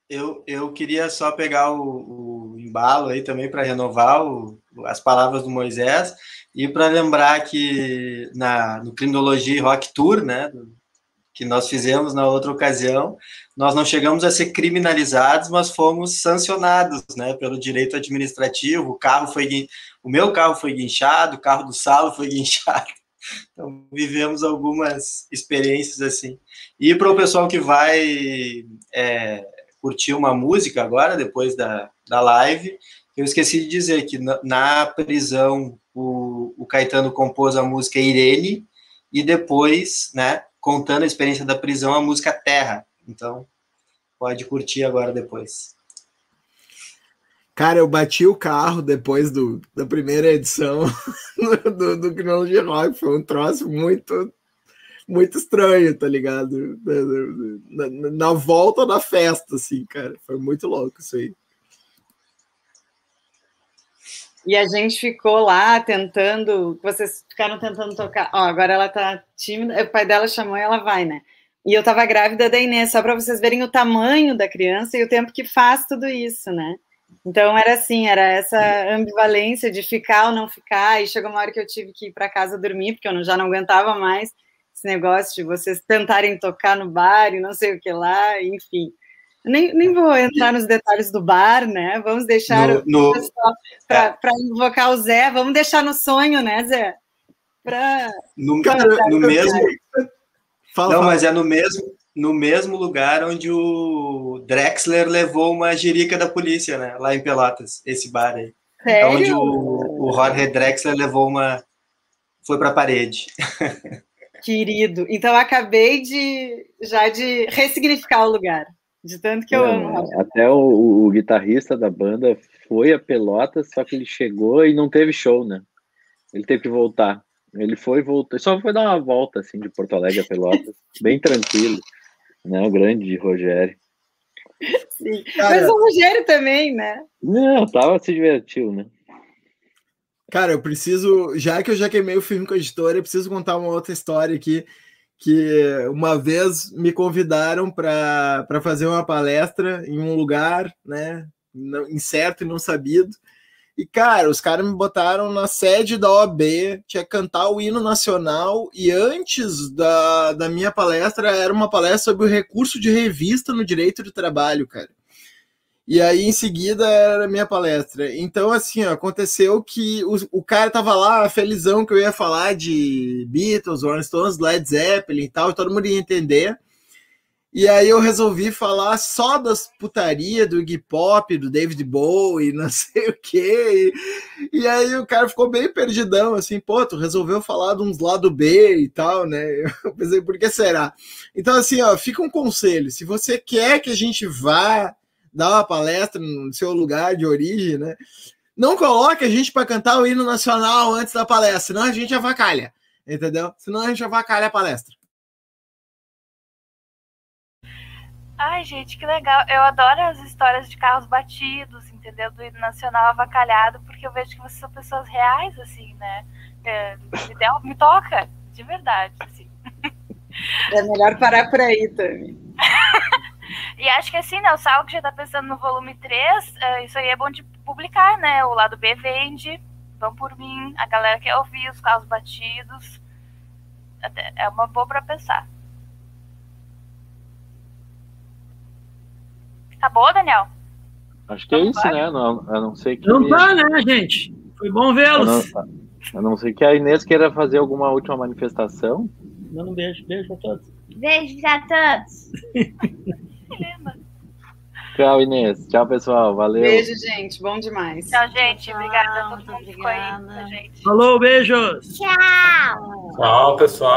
Eu, eu queria só pegar o, o embalo aí também para renovar o, as palavras do Moisés e para lembrar que na, no Criminologia Rock Tour, né, que nós fizemos na outra ocasião, nós não chegamos a ser criminalizados, mas fomos sancionados, né, pelo direito administrativo. O carro foi, o meu carro foi guinchado, o carro do Salo foi guinchado. Então vivemos algumas experiências assim. E para o pessoal que vai é, curtir uma música agora, depois da, da live, eu esqueci de dizer que na, na prisão o, o Caetano compôs a música Irene e depois, né, contando a experiência da prisão, a música Terra. Então, pode curtir agora depois. Cara, eu bati o carro depois do, da primeira edição do, do Criminologia Rock. Foi um troço muito, muito estranho, tá ligado? Na, na, na, volta da festa, assim, cara. Foi muito louco isso aí. E a gente ficou lá tentando, vocês ficaram tentando tocar. Ó, agora ela tá tímida, o pai dela chamou e ela vai, né? E eu tava grávida da Inês, só para vocês verem o tamanho da criança e o tempo que faz tudo isso, né? Então era assim, era essa ambivalência de ficar ou não ficar, e chegou uma hora que eu tive que ir para casa dormir, porque eu já não aguentava mais esse negócio de vocês tentarem tocar no bar e não sei o que lá, enfim. Nem, nem vou entrar nos detalhes do bar, né? Vamos deixar no, no para é. invocar o Zé, vamos deixar no sonho, né, Zé? Pra, cara, no mesmo. Fala, Não, fala. mas é no mesmo, no mesmo lugar onde o Drexler levou uma jirica da polícia, né? Lá em Pelotas, esse bar aí. Sério? É onde o, o Jorge Drexler levou uma. Foi para a parede. Querido. Então acabei de já de ressignificar o lugar. De tanto que eu é, amo. Até o, o, guitarrista da banda foi a Pelotas, só que ele chegou e não teve show, né? Ele teve que voltar. Ele foi voltou, só foi dar uma volta assim de Porto Alegre a Pelotas, bem tranquilo, né? O grande Rogério. Sim. Cara, Mas o Rogério também, né? Não, tava se divertiu, né? Cara, eu preciso, já que eu já queimei o filme com a editora, eu preciso contar uma outra história aqui que uma vez me convidaram para fazer uma palestra em um lugar, né, incerto e não sabido. E, cara, os caras me botaram na sede da OAB, tinha que cantar o hino nacional, e antes da, da minha palestra era uma palestra sobre o recurso de revista no direito de trabalho, cara. E aí, em seguida, era a minha palestra. Então, assim, ó, aconteceu que o, o cara tava lá, felizão que eu ia falar de Beatles, Rolling Stones, Led Zeppelin e tal, e todo mundo ia entender. E aí eu resolvi falar só das putaria do Iggy Pop, do David Bowie, não sei o quê. E, e, aí o cara ficou bem perdidão, assim, pô, tu resolveu falar de uns lado B e tal, né? Eu pensei, por que será? Então, assim, ó, fica um conselho. Se você quer que a gente vá dar uma palestra no seu lugar de origem, né? Não coloque a gente para cantar o hino nacional antes da palestra, senão a gente avacalha, entendeu? Senão a gente avacalha a palestra. Ai, gente, que legal. Eu adoro as histórias de carros batidos, entendeu? Do nacional avacalhado, porque eu vejo que vocês são pessoas reais, assim, né? É, me, me toca, de verdade, assim. É melhor parar por aí, também. E acho que assim, né? O Sal que já tá pensando no volume 3, uh, isso aí é bom de publicar, né? O lado B vende, vão por mim, a galera quer ouvir os carros batidos. Até- É uma boa pra pensar. Tá boa, Daniel? Acho que é isso, né? Não, a não ser que. Não tá, né, gente? Foi bom a vê-los. não, a não ser que a Inês queira fazer alguma última manifestação. Manda um beijo, beijo a todos. Beijos a todos. Tchau, Inês. Tchau, pessoal. Valeu. Beijo, gente. Bom demais. Tchau, gente. Obrigada a todo mundo que ficou aí a. Falou, beijos. Tchau. Tchau, pessoal.